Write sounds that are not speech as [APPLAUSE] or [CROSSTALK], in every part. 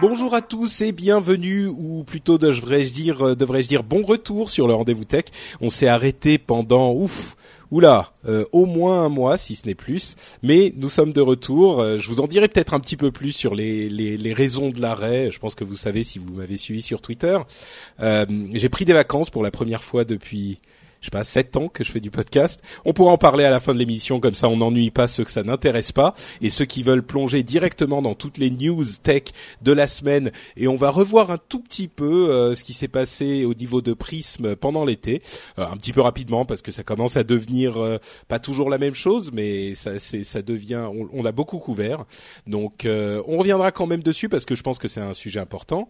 Bonjour à tous et bienvenue, ou plutôt devrais-je dire, euh, devrais-je dire bon retour sur le rendez-vous tech. On s'est arrêté pendant ouf, oula, euh, au moins un mois si ce n'est plus, mais nous sommes de retour. Euh, je vous en dirai peut-être un petit peu plus sur les, les, les raisons de l'arrêt. Je pense que vous savez si vous m'avez suivi sur Twitter. J'ai pris des vacances pour la première fois depuis je sais pas, sept ans que je fais du podcast. On pourra en parler à la fin de l'émission, comme ça on n'ennuie pas ceux que ça n'intéresse pas et ceux qui veulent plonger directement dans toutes les news tech de la semaine. Et on va revoir un tout petit peu euh, ce qui s'est passé au niveau de Prism pendant l'été, euh, un petit peu rapidement parce que ça commence à devenir euh, pas toujours la même chose, mais ça, ça devient, on, on l'a beaucoup couvert. Donc on reviendra quand même dessus parce que je pense que c'est un sujet important.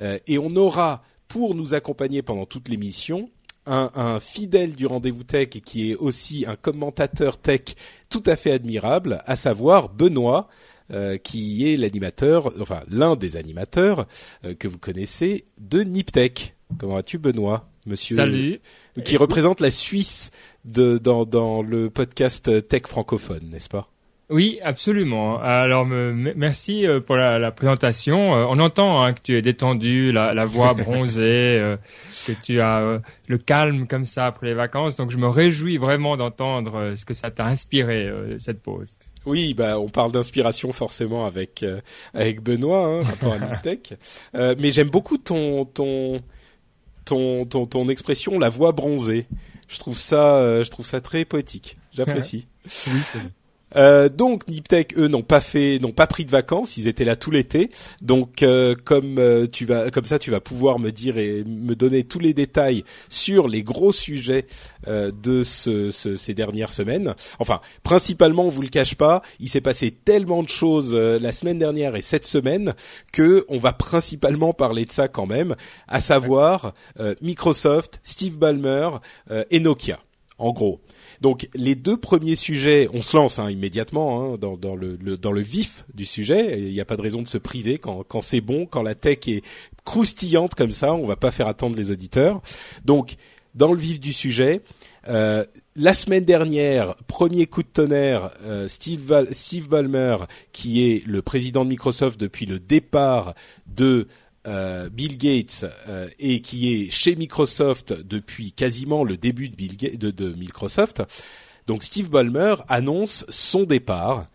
et on aura pour nous accompagner pendant toute l'émission un, fidèle du rendez-vous tech et qui est aussi un commentateur tech tout à fait admirable, à savoir Benoît. Euh, qui est l'animateur, enfin l'un des animateurs euh, que vous connaissez de Niptech. Comment vas-tu, Benoît, Monsieur Salut. Qui représente la Suisse de, dans, dans le podcast tech francophone, n'est-ce pas? Oui, absolument. Alors, merci euh, pour la, présentation. Euh, on entend hein, que tu es détendu, la, voix [LAUGHS] bronzée, euh, que tu as le calme comme ça après les vacances. Donc, je me réjouis vraiment d'entendre ce que ça t'a inspiré cette pause. Oui, bah on parle d'inspiration forcément avec avec Benoît, hein, rapport à Niptech. [LAUGHS] mais j'aime beaucoup ton ton ton ton ton expression, la voix bronzée. Je trouve ça je trouve ça très poétique. J'apprécie. [LAUGHS] oui, euh, donc Niptech eux n'ont pas fait, n'ont pas pris de vacances, ils étaient là tout l'été. Donc euh, comme euh, tu vas, comme ça, tu vas pouvoir me dire et me donner tous les détails sur les gros sujets de ce, ces dernières semaines. Enfin, principalement, on vous le cache pas, il s'est passé tellement de choses la semaine dernière et cette semaine que on va principalement parler de ça quand même, à savoir Microsoft, Steve Ballmer et Nokia. En gros. Donc les deux premiers sujets, on se lance hein, immédiatement hein, dans, le, vif du sujet. Il n'y a pas de raison de se priver quand, c'est bon, quand la tech est croustillante comme ça. On va pas faire attendre les auditeurs. Donc dans le vif du sujet. Euh, la semaine dernière, premier coup de tonnerre, euh, Steve, Steve Ballmer, qui est le président de Microsoft depuis le départ de euh, Bill Gates euh, et qui est chez Microsoft depuis quasiment le début de, Microsoft. Donc Steve Ballmer annonce son départ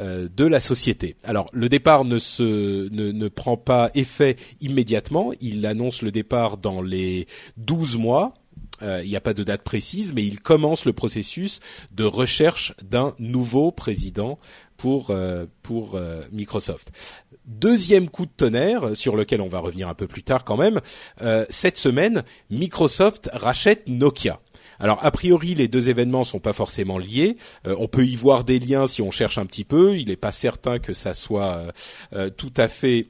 euh, de la société. Alors le départ ne prend pas effet immédiatement. Il annonce le départ dans les 12 mois. Il n'y a pas de date précise, mais il commence le processus de recherche d'un nouveau président pour Microsoft. Deuxième coup de tonnerre, sur lequel on va revenir un peu plus tard quand même, euh, cette semaine, Microsoft rachète Nokia. Alors a priori les deux événements sont pas forcément liés. Euh, on peut y voir des liens si on cherche un petit peu. Il n'est pas certain que ça soit euh, tout à fait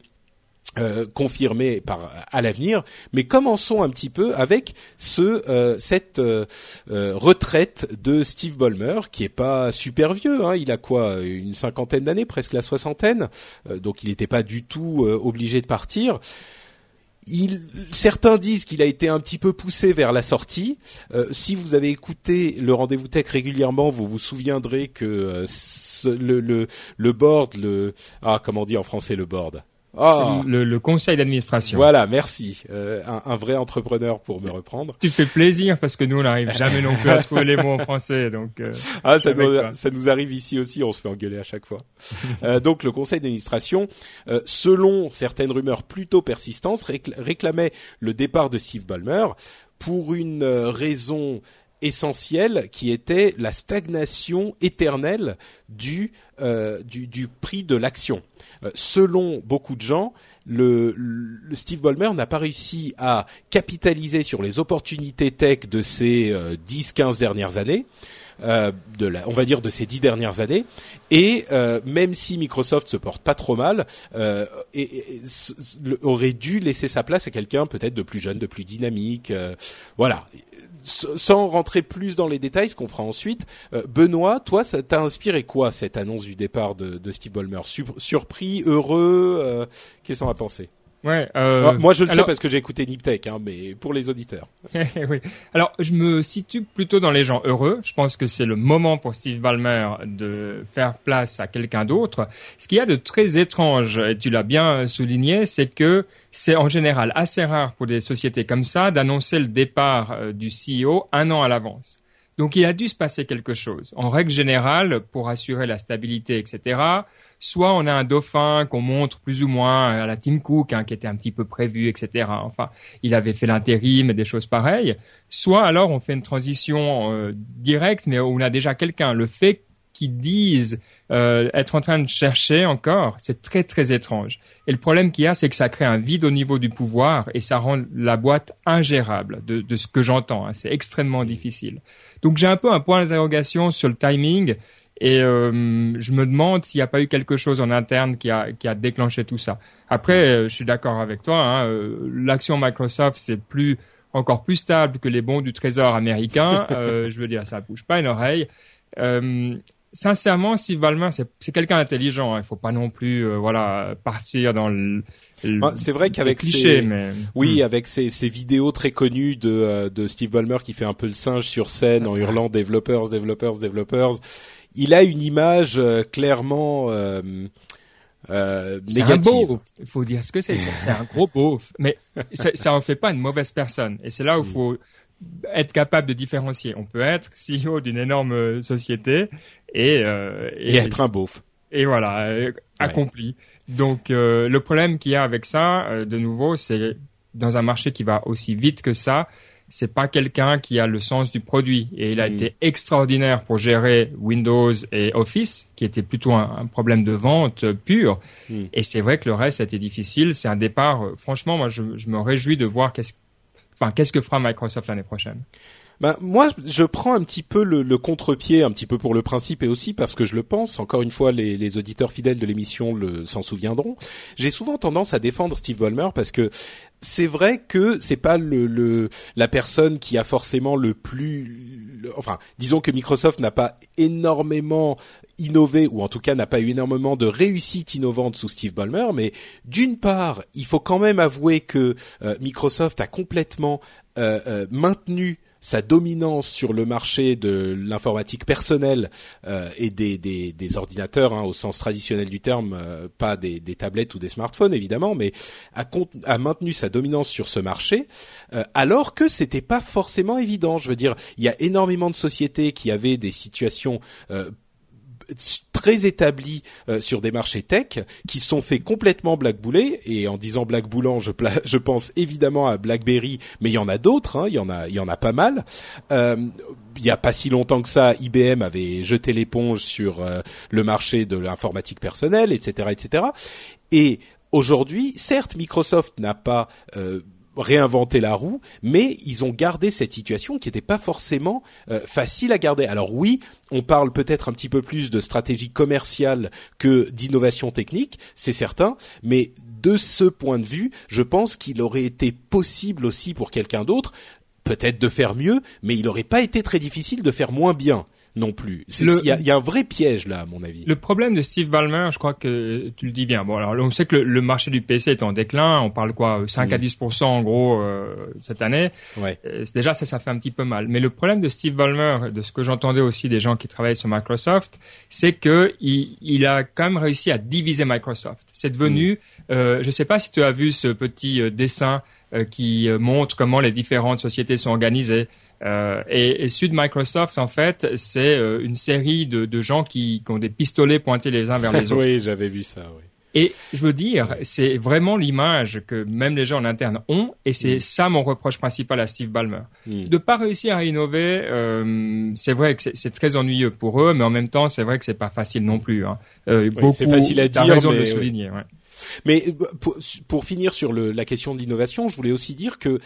euh, confirmé par à l'avenir, mais commençons un petit peu avec ce euh, cette euh, retraite de Steve Ballmer qui est pas super vieux, hein, il a quoi une cinquantaine d'années, presque la soixantaine, donc il n'était pas du tout obligé de partir. Il, certains disent qu'il a été un petit peu poussé vers la sortie. si vous avez écouté le rendez-vous tech régulièrement, vous vous souviendrez que le, le, le board, le ah comment on dit en français le board? Ah. Le, le conseil d'administration. Voilà, merci. Euh, un, un vrai entrepreneur pour me reprendre. Tu fais plaisir parce que nous on n'arrive jamais non plus à [LAUGHS] trouver les mots en français, donc. euh, Ah, ça nous, ça nous arrive ici aussi, on se fait engueuler à chaque fois. [LAUGHS] Euh, donc le conseil d'administration, euh, selon certaines rumeurs plutôt persistantes, récl- réclamait le départ de Steve Ballmer pour une euh, raison essentielle qui était la stagnation éternelle du, euh, du, du prix de l'action. Euh, selon beaucoup de gens, le, le Steve Ballmer n'a pas réussi à capitaliser sur les opportunités tech de ces euh, 10-15 dernières années euh, de la, on va dire de ces dix dernières années. Et euh, même si Microsoft se porte pas trop mal, euh, et, aurait dû laisser sa place à quelqu'un peut-être de plus jeune, de plus dynamique. voilà. Sans rentrer plus dans les détails, ce qu'on fera ensuite, euh, Benoît, toi, ça t'a inspiré quoi cette annonce du départ de, Steve Ballmer? Sur- Surpris, heureux euh, Qu'est-ce qu'on a pensé Ouais. Euh, Alors, Moi, je le sais parce que j'ai écouté Niptech, hein, mais pour les auditeurs. [LAUGHS] oui. Alors, je me situe plutôt dans les gens heureux. Je pense que c'est le moment pour Steve Ballmer de faire place à quelqu'un d'autre. Ce qu'il y a de très étrange, et tu l'as bien souligné, c'est que c'est en général assez rare pour des sociétés comme ça d'annoncer le départ euh, du CEO un an à l'avance. Donc il a dû se passer quelque chose. En règle générale, pour assurer la stabilité, etc., soit on a un dauphin qu'on montre plus ou moins à la Tim Cook, hein, qui était un petit peu prévu, etc. Enfin, il avait fait l'intérim et des choses pareilles. Soit alors on fait une transition euh, directe, mais on a déjà quelqu'un. Le fait qu'ils disent euh, être en train de chercher encore, c'est très très étrange. Et le problème qu'il y a, c'est que ça crée un vide au niveau du pouvoir et ça rend la boîte ingérable de, de ce que j'entends. hein. C'est extrêmement difficile. Donc j'ai un peu un point d'interrogation sur le timing et euh, je me demande s'il n'y a pas eu quelque chose en interne qui a, qui a déclenché tout ça. Après, euh, je suis d'accord avec toi. Hein, euh, L'action Microsoft, c'est plus encore plus stable que les bons du Trésor américain. [LAUGHS] Euh, je veux dire, ça bouge pas une oreille. Euh, sincèrement, Steve Ballmer, c'est quelqu'un d'intelligent. hein. Il faut pas non plus, euh, voilà, partir dans le, le- Ah, c'est vrai qu'avec cliché, ces- mais Oui, avec ces, ces vidéos très connues de, euh, de Steve Ballmer qui fait un peu le singe sur scène en hurlant développeurs, développeurs, développeurs. Il a une image euh, clairement euh, euh, C'est un beauf. Il faut dire ce que c'est. C'est un gros beauf. Mais ça, ça en fait pas une mauvaise personne. Et c'est là où il faut être capable de différencier. On peut être CEO d'une énorme euh, société et, euh, Et être un beauf. et voilà, euh, accompli. Donc euh, le problème qu'il y a avec ça, de nouveau, c'est dans un marché qui va aussi vite que ça, c'est pas quelqu'un qui a le sens du produit. Et il a Mm. été extraordinaire pour gérer Windows et Office, qui était plutôt un, un problème de vente pur. Mm. Et c'est vrai que le reste a été difficile. C'est un départ. franchement, moi, je, je me réjouis de voir qu'est-ce, enfin, qu'est-ce que fera Microsoft l'année prochaine? Ben, moi, je prends un petit peu le, le contre-pied, un petit peu pour le principe et aussi parce que je le pense. Encore une fois, les, les auditeurs fidèles de l'émission le, s'en souviendront. J'ai souvent tendance à défendre Steve Ballmer parce que c'est vrai que c'est pas le, le la personne qui a forcément le plus, enfin, disons que Microsoft n'a pas énormément innové ou en tout cas n'a pas eu énormément de réussite innovante sous Steve Ballmer, mais d'une part, il faut quand même avouer que euh, Microsoft a complètement euh, euh, maintenu sa dominance sur le marché de l'informatique personnelle euh, et des, des, des ordinateurs hein, au sens traditionnel du terme, euh, pas des, des tablettes ou des smartphones évidemment, mais a, a maintenu sa dominance sur ce marché, euh, alors que c'était pas forcément évident. Je veux dire, il y a énormément de sociétés qui avaient des situations euh, très établis euh, sur des marchés tech qui sont fait complètement blackbouler et en disant blackboulant je, [LAUGHS] je pense évidemment à BlackBerry mais il y en a d'autres hein, il y en a il y en a pas mal. Euh, il y a pas si longtemps que ça IBM avait jeté l'éponge sur euh, le marché de l'informatique personnelle etc etc et aujourd'hui certes Microsoft n'a pas euh, réinventé la roue, mais ils ont gardé cette situation qui n'était pas forcément euh, facile à garder. Alors oui, on parle peut-être un petit peu plus de stratégie commerciale que d'innovation technique, c'est certain, mais de ce point de vue, je pense qu'il aurait été possible aussi pour quelqu'un d'autre, peut-être de faire mieux, mais il n'aurait pas été très difficile de faire moins bien. Non plus. Il y, a, y, a, un vrai piège là, à mon avis. Le problème de Steve Ballmer, je crois que tu le dis bien. Bon, alors on sait que le, marché du PC est en déclin. On parle quoi, 5 à 10 mm. en gros euh, cette année. Ouais. Euh, déjà ça, ça fait un petit peu mal. Mais le problème de Steve Ballmer, de ce que j'entendais aussi des gens qui travaillent sur Microsoft, c'est que il, il, a quand même réussi à diviser Microsoft. C'est devenu, mm. euh, je sais pas si tu as vu ce petit euh, dessin qui montre comment les différentes sociétés sont organisées. Euh, et, et Sud Microsoft, en fait, c'est euh, une série de, de gens qui, qui, ont des pistolets pointés les uns vers les [LAUGHS] autres. oui, j'avais vu ça. Oui. Et je veux dire, c'est vraiment l'image que même les gens en interne ont, et c'est mm. ça mon reproche principal à Steve Ballmer. Mm. De pas réussir à innover, euh, c'est vrai que c'est très ennuyeux pour eux, mais en même temps, c'est vrai que c'est pas facile non plus. Hein. Euh, oui, c'est facile à dire, raison mais, de le souligner. Ouais. Mais euh, pour, pour, finir sur le, la question de l'innovation, je voulais aussi dire que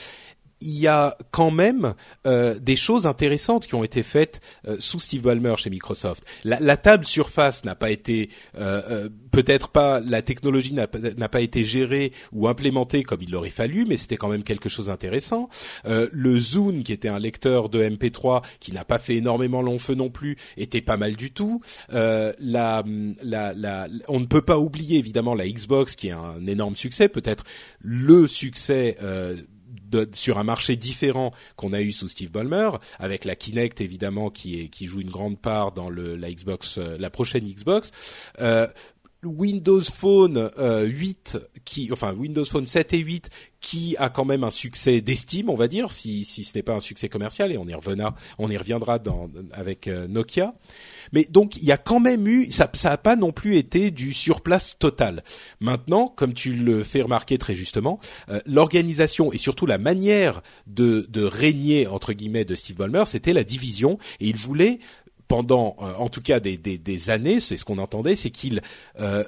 il y a quand même euh, des choses intéressantes qui ont été faites euh, sous Steve Ballmer chez Microsoft. La, la table Surface n'a pas été, euh, euh peut-être pas, la technologie n'a pas été gérée ou implémentée comme il l'aurait fallu, mais c'était quand même quelque chose d'intéressant. Euh, le Zune, qui était un lecteur de MP3, qui n'a pas fait énormément long feu non plus, était pas mal du tout. La, la, la, on ne peut pas oublier évidemment la Xbox, qui est un énorme succès, peut-être le succès sur un marché différent qu'on a eu sous Steve Ballmer, avec la Kinect évidemment qui, joue une grande part dans la Xbox, euh, la prochaine Xbox. Euh, Windows Phone 8 euh, qui enfin Windows Phone 7 et 8 qui a quand même un succès d'estime on va dire si si ce n'est pas un succès commercial et on y reviendra on y reviendra dans avec Nokia mais donc il y a quand même eu, ça ça a pas non plus été du surplace total. Maintenant, comme tu le fais remarquer très justement, euh, l'organisation et surtout la manière de de régner entre guillemets de Steve Ballmer, c'était la division et il voulait pendant euh, en tout cas des, des, des années, c'est ce qu'on entendait, c'est qu'il euh,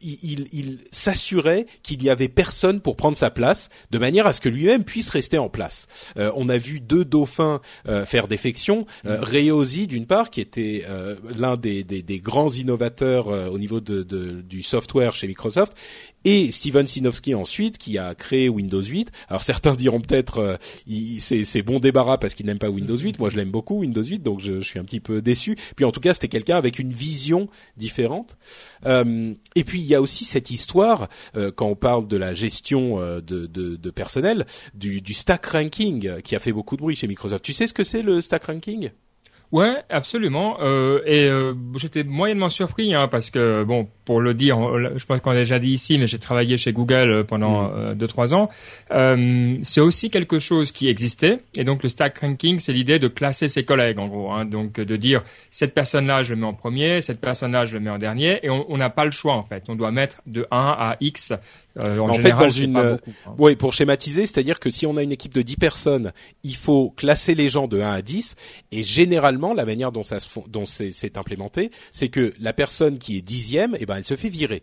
il, il s'assurait qu'il n'y avait personne pour prendre sa place, de manière à ce que lui-même puisse rester en place. Euh, on a vu deux dauphins euh, faire défection. Euh, mm. d'une part, qui était euh, l'un des, des, des, grands innovateurs au niveau de, de, du software chez Microsoft, et Steven Sinofsky ensuite qui a créé Windows 8. Alors certains diront peut-être euh, c'est bon débarras parce qu'ils n'aiment pas Windows 8. Moi je l'aime beaucoup Windows 8 donc je, suis un petit peu déçu. Puis en tout cas c'était quelqu'un avec une vision différente. Euh, et puis il y a aussi cette histoire euh, quand on parle de la gestion de, personnel du stack ranking qui a fait beaucoup de bruit chez Microsoft. Tu sais ce que c'est le stack ranking? Ouais, absolument. Euh, et euh, j'étais moyennement surpris hein, parce que bon, pour le dire, je pense qu'on l'a déjà dit ici, mais j'ai travaillé chez Google euh, pendant mm. euh, deux trois ans. Euh, c'est aussi quelque chose qui existait. Et donc le stack ranking, c'est l'idée de classer ses collègues en gros. Hein, donc de dire cette personne-là, je le mets en premier, cette personne-là, je le mets en dernier, et on n'a pas le choix en fait. On doit mettre de 1 à X euh, en, fait, dans une, euh, hein. oui, pour schématiser, c'est-à-dire que si on a une équipe de 10 personnes, il faut classer les gens de 1 à 10, et généralement, la manière dont ça se, dont c'est implémenté, c'est que la personne qui est dixième, eh ben, elle se fait virer.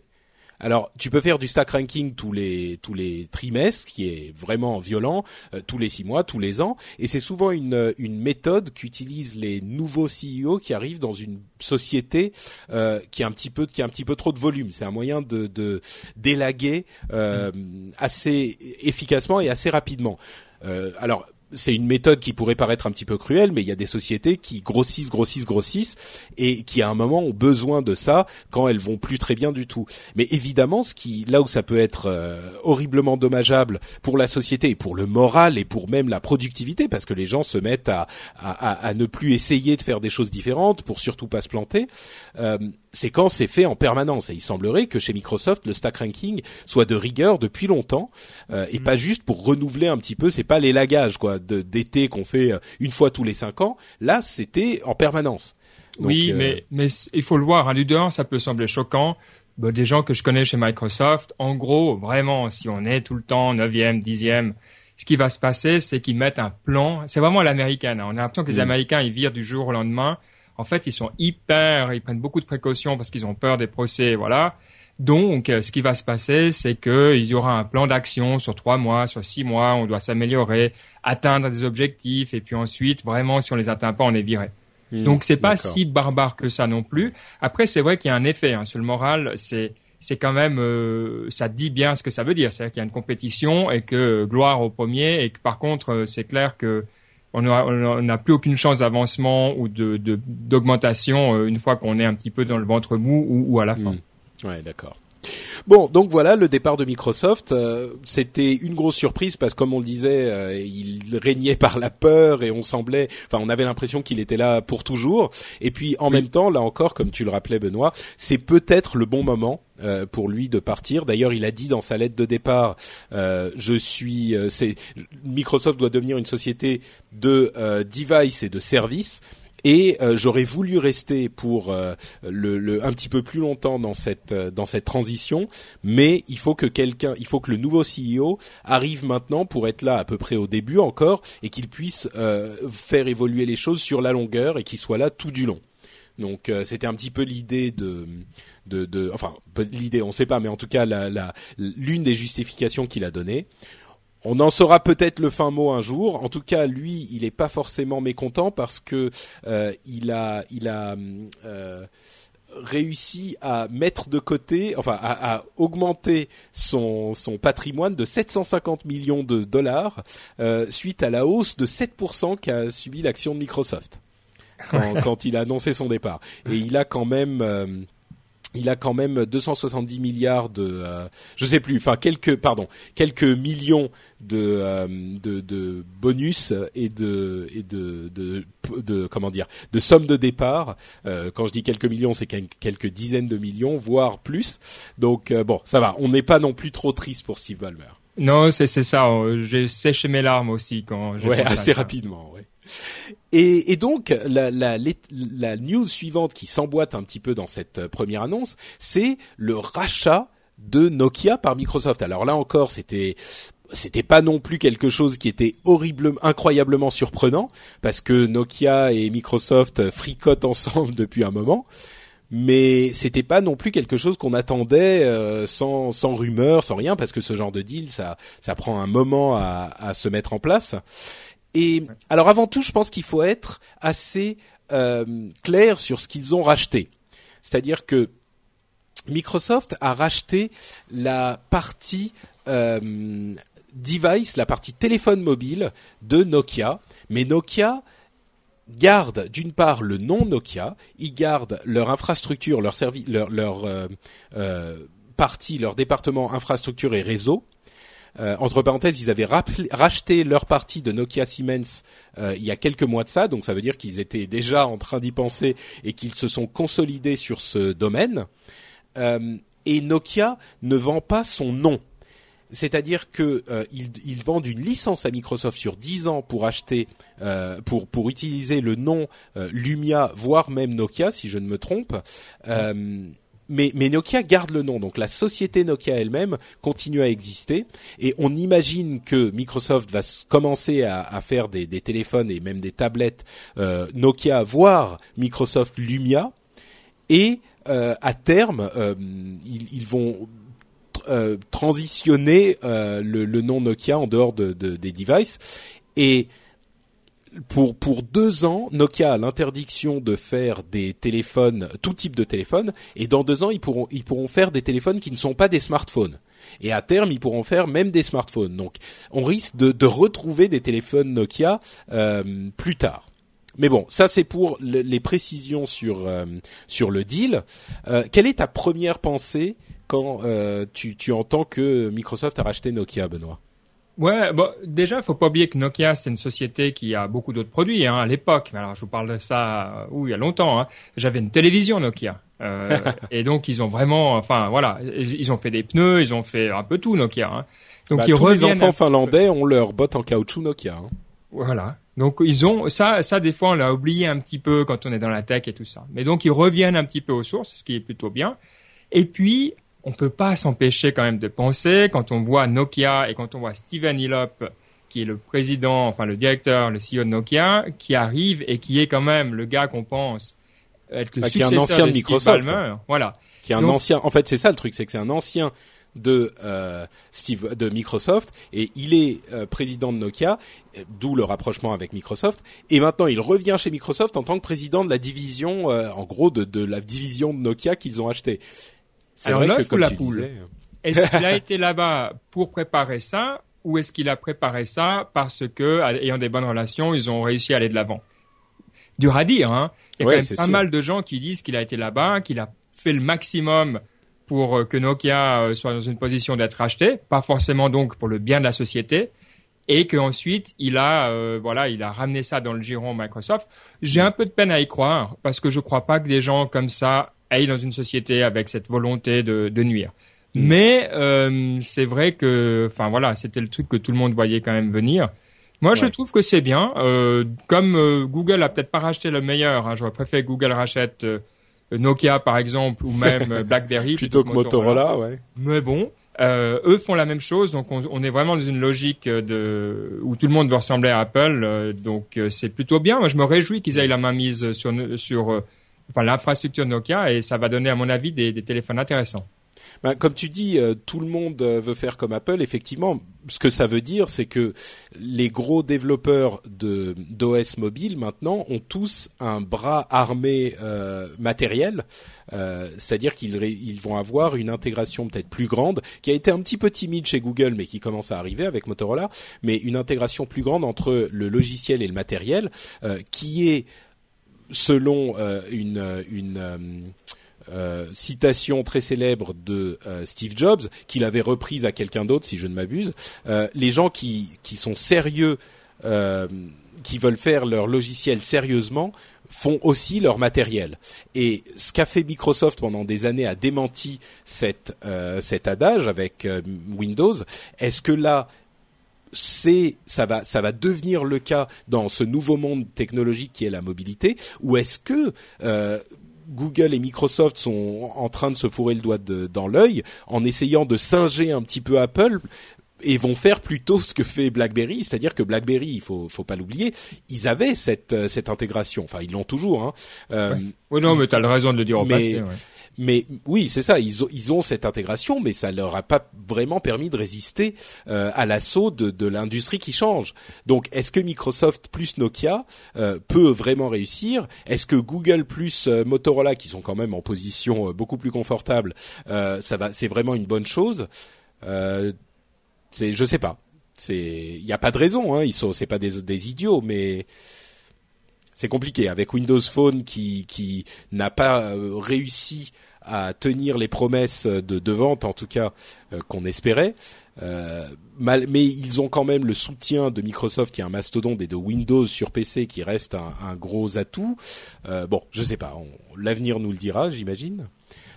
Alors, tu peux faire du stack ranking tous les tous les trimestres, qui est vraiment violent, euh, tous les six mois, tous les ans, et c'est souvent une une méthode qu'utilisent les nouveaux CEO qui arrivent dans une société euh, qui a un petit peu qui a un petit peu trop de volume. C'est un moyen de, de d'élaguer euh, assez efficacement et assez rapidement. Euh, alors c'est une méthode qui pourrait paraître un petit peu cruelle, mais il y a des sociétés qui grossissent, grossissent, grossissent, et qui à un moment ont besoin de ça quand elles vont plus très bien du tout. Mais évidemment, ce qui, là où ça peut être euh, horriblement dommageable pour la société et pour le moral et pour même la productivité, parce que les gens se mettent à, à, à ne plus essayer de faire des choses différentes pour surtout pas se planter, euh, c'est quand c'est fait en permanence. Et il semblerait que chez Microsoft, le stack ranking soit de rigueur depuis longtemps euh, et mm. pas juste pour renouveler un petit peu. C'est pas l'élagage quoi d'été qu'on fait euh, une fois tous les cinq ans. Là, c'était en permanence. oui, euh, mais mais il faut le voir. À hein, ça peut sembler choquant. Bah, des gens que je connais chez Microsoft, en gros, vraiment, si on est tout le temps neuvième, dixième, ce qui va se passer, c'est qu'ils mettent un plan. C'est vraiment l'américaine. Hein. On a l'impression que les mm. Américains, ils virent du jour au lendemain en fait, ils sont hyper, ils prennent beaucoup de précautions parce qu'ils ont peur des procès, voilà. Donc, euh, ce qui va se passer, c'est qu'il y aura un plan d'action sur trois mois, sur six mois, on doit s'améliorer, atteindre des objectifs, et puis ensuite, vraiment, si on les atteint pas, on est viré. Donc, hmm, Donc, c'est pas si barbare que ça non plus. Après, c'est vrai qu'il y a un effet hein, sur le moral. C'est c'est quand même, euh, ça dit bien ce que ça veut dire. C'est-à-dire qu'il y a une compétition et que gloire au premier, et que par contre, euh, c'est clair que on n'a plus aucune chance d'avancement ou de d'augmentation une fois qu'on est un petit peu dans le ventre mou ou, ou à la fin. Hmm. Ouais, d'accord. Bon, donc voilà le départ de Microsoft. Euh, c'était une grosse surprise parce que, comme on le disait, euh, il régnait par la peur et on semblait, enfin, on avait l'impression qu'il était là pour toujours. Et puis, en même temps, là encore, comme tu le rappelais, Benoît, c'est peut-être le bon moment euh, pour lui de partir. D'ailleurs, il a dit dans sa lettre de départ, je suis, c'est Microsoft doit devenir une société de device et de services et euh, j'aurais voulu rester pour euh, le, un petit peu plus longtemps dans cette euh, dans cette transition, mais il faut que quelqu'un, il faut que le nouveau CEO arrive maintenant pour être là à peu près au début encore et qu'il puisse faire évoluer les choses sur la longueur et qu'il soit là tout du long. Donc c'était un petit peu l'idée de, de, de, enfin l'idée, on ne sait pas, mais en tout cas la, la, l'une des justifications qu'il a données. On en saura peut-être le fin mot un jour. En tout cas, lui, il n'est pas forcément mécontent parce que euh, il a, il a euh, réussi à mettre de côté, enfin, à, augmenter son, son patrimoine de 750 millions de dollars euh, suite à la hausse de 7% qu'a subi l'action de Microsoft quand, quand, il a annoncé son départ. Et il a quand même il a quand même 270 milliards de, euh, je sais plus, enfin quelques, pardon, quelques millions de, euh, de, de, bonus et de et de, de, de, comment dire, de sommes de départ. Euh, quand je dis quelques millions, c'est quelques dizaines de millions, voire plus. Donc euh, bon, ça va. On n'est pas non plus trop triste pour Steve Ballmer. Non, c'est c'est ça. J'ai séché mes larmes aussi quand. Ouais, assez rapidement. Ouais. Et, et, donc la, la, la, news suivante qui s'emboîte un petit peu dans cette euh, première annonce, c'est le rachat de Nokia par Microsoft. Alors là encore, c'était c'était pas non plus quelque chose qui était horriblement, incroyablement surprenant parce que Nokia et Microsoft fricotent ensemble [LAUGHS] depuis un moment. Mais c'était pas non plus quelque chose qu'on attendait euh, sans, sans rumeur, sans rien, parce que ce genre de deal, ça, ça prend un moment à, à se mettre en place. Et alors avant tout, je pense qu'il faut être assez euh, clair sur ce qu'ils ont racheté. C'est-à-dire que Microsoft a racheté la partie euh, device, la partie téléphone mobile de Nokia, mais Nokia garde d'une part le nom Nokia, ils gardent leur infrastructure, leur leur, leur euh, euh, partie, leur département infrastructure et réseau, euh, entre parenthèses, ils avaient racheté leur partie de Nokia Siemens euh, il y a quelques mois de ça, donc ça veut dire qu'ils étaient déjà en train d'y penser et qu'ils se sont consolidés sur ce domaine. Euh, et Nokia ne vend pas son nom. C'est-à-dire que ils, vendent une licence à Microsoft sur 10 ans pour acheter, pour utiliser le nom Lumia, voire même Nokia, si je ne me trompe mais, Nokia garde le nom, donc la société Nokia elle-même continue à exister, et on imagine que Microsoft va commencer à, faire des, téléphones et même des tablettes euh, Nokia, voire Microsoft Lumia, et euh, à terme, euh, ils, vont transitionner le, nom Nokia en dehors de, des devices, et pour deux ans, Nokia a l'interdiction de faire des téléphones, tout type de téléphone, et dans deux ans, ils pourront faire des téléphones qui ne sont pas des smartphones. Et à terme, ils pourront faire même des smartphones. Donc, on risque de, retrouver des téléphones Nokia euh, plus tard. Mais bon, ça c'est pour les précisions sur euh, le deal. Euh, quelle est ta première pensée quand tu entends que Microsoft a racheté Nokia, Benoît? Ouais, bon, déjà, faut pas oublier que Nokia, c'est une société qui a beaucoup d'autres produits hein, à l'époque. Alors, je vous parle de ça, euh, il y a longtemps. Hein. J'avais une télévision Nokia, [LAUGHS] euh, et donc ils ont vraiment, enfin, voilà, ils ont fait des pneus, ils ont fait un peu tout Nokia. Hein. Donc bah, ils tous les enfants finlandais ont leur bottes en caoutchouc Nokia. Hein. Voilà. Donc ils ont ça, ça des fois on l'a oublié un petit peu quand on est dans la tech et tout ça. Mais donc ils reviennent un petit peu aux sources, ce qui est plutôt bien. Et puis on peut pas s'empêcher quand même de penser quand on voit Nokia et quand on voit Steven Hillop qui est le président, enfin le directeur, le CEO de Nokia, qui arrive et qui est quand même le gars qu'on pense être le bah, successeur qui est un ancien de, Microsoft. voilà. Qui est un ancien. En fait, c'est ça le truc, c'est que c'est un ancien de euh, Steve de Microsoft et il est euh, président de Nokia, d'où le rapprochement avec Microsoft. Et maintenant, il revient chez Microsoft en tant que président de la division, euh, en gros, de, de la division de Nokia qu'ils ont acheté. Alors l'œuf ou la poule Est-ce qu'il [LAUGHS] a été là-bas pour préparer ça ou est-ce qu'il a préparé ça parce que, ayant des bonnes relations, ils ont réussi à aller de l'avant? Dur à dire, hein. Il y a quand même pas mal de gens qui disent qu'il a été là-bas, qu'il a fait le maximum pour euh, que Nokia euh, soit dans une position d'être racheté, pas forcément donc pour le bien de la société, et qu'ensuite il a euh, voilà il a ramené ça dans le giron Microsoft. J'ai un peu de peine à y croire parce que je crois pas que des gens comme ça dans une société avec cette volonté de, de nuire. Mm. Mais euh, c'est vrai que enfin voilà c'était le truc que tout le monde voyait quand même venir. Moi, je trouve que c'est bien. Euh, comme euh, Google a peut-être pas racheté le meilleur, hein, j'aurais préféré que Google rachète Nokia par exemple ou même [LAUGHS] BlackBerry plutôt que Motorola. ouais. Mais bon, euh, eux font la même chose, donc on, on, est vraiment dans une logique de où tout le monde doit ressembler à Apple, euh, donc euh, c'est plutôt bien. Moi, je me réjouis qu'ils aient la main mise sur sur enfin l'infrastructure Nokia et ça va donner, à mon avis, des, téléphones intéressants. Ben, comme tu dis, euh, tout le monde euh, veut faire comme Apple. Effectivement, ce que ça veut dire, c'est que les gros développeurs d'OS mobile maintenant ont tous un bras armé euh, matériel. C'est-à-dire qu'ils ils vont avoir une intégration peut-être plus grande, qui a été un petit peu timide chez Google, mais qui commence à arriver avec Motorola. Mais une intégration plus grande entre le logiciel et le matériel, qui est selon une, une euh, citation très célèbre de euh, Steve Jobs, qu'il avait reprise à quelqu'un d'autre, si je ne m'abuse. Euh, les gens qui, qui sont sérieux, qui veulent faire leur logiciel sérieusement, font aussi leur matériel. Et ce qu'a fait Microsoft pendant des années a démenti cette, cet adage avec Windows. Est-ce que là, c'est ça va ça va devenir le cas dans ce nouveau monde technologique qui est la mobilité ou est-ce que Google et Microsoft sont en train de se fourrer le doigt dans l'œil en essayant de singer un petit peu Apple et vont faire plutôt ce que fait BlackBerry, c'est-à-dire que BlackBerry, il faut, faut pas l'oublier, ils avaient cette, euh, cette intégration. Enfin, ils l'ont toujours. Hein. Euh, oui, non, mais tu as le raison de le dire au passé. Ouais. Mais oui, c'est ça. Ils ont, cette intégration, mais ça leur a pas vraiment permis de résister euh, à l'assaut de, l'industrie qui change. Donc, est-ce que Microsoft plus Nokia euh, peut vraiment réussir? Est-ce que Google plus euh, Motorola, qui sont quand même en position beaucoup plus confortable, ça va C'est vraiment une bonne chose? c'est, je sais pas. Il n'y a pas de raison. Hein. Ils sont, c'est pas des, idiots, mais c'est compliqué avec Windows Phone qui n'a pas réussi à tenir les promesses de, de vente, en tout cas euh, qu'on espérait. Euh, mal, mais ils ont quand même le soutien de Microsoft qui est un mastodonte et de Windows sur PC qui reste un, un gros atout. Euh, bon, je sais pas, l'avenir nous le dira, j'imagine.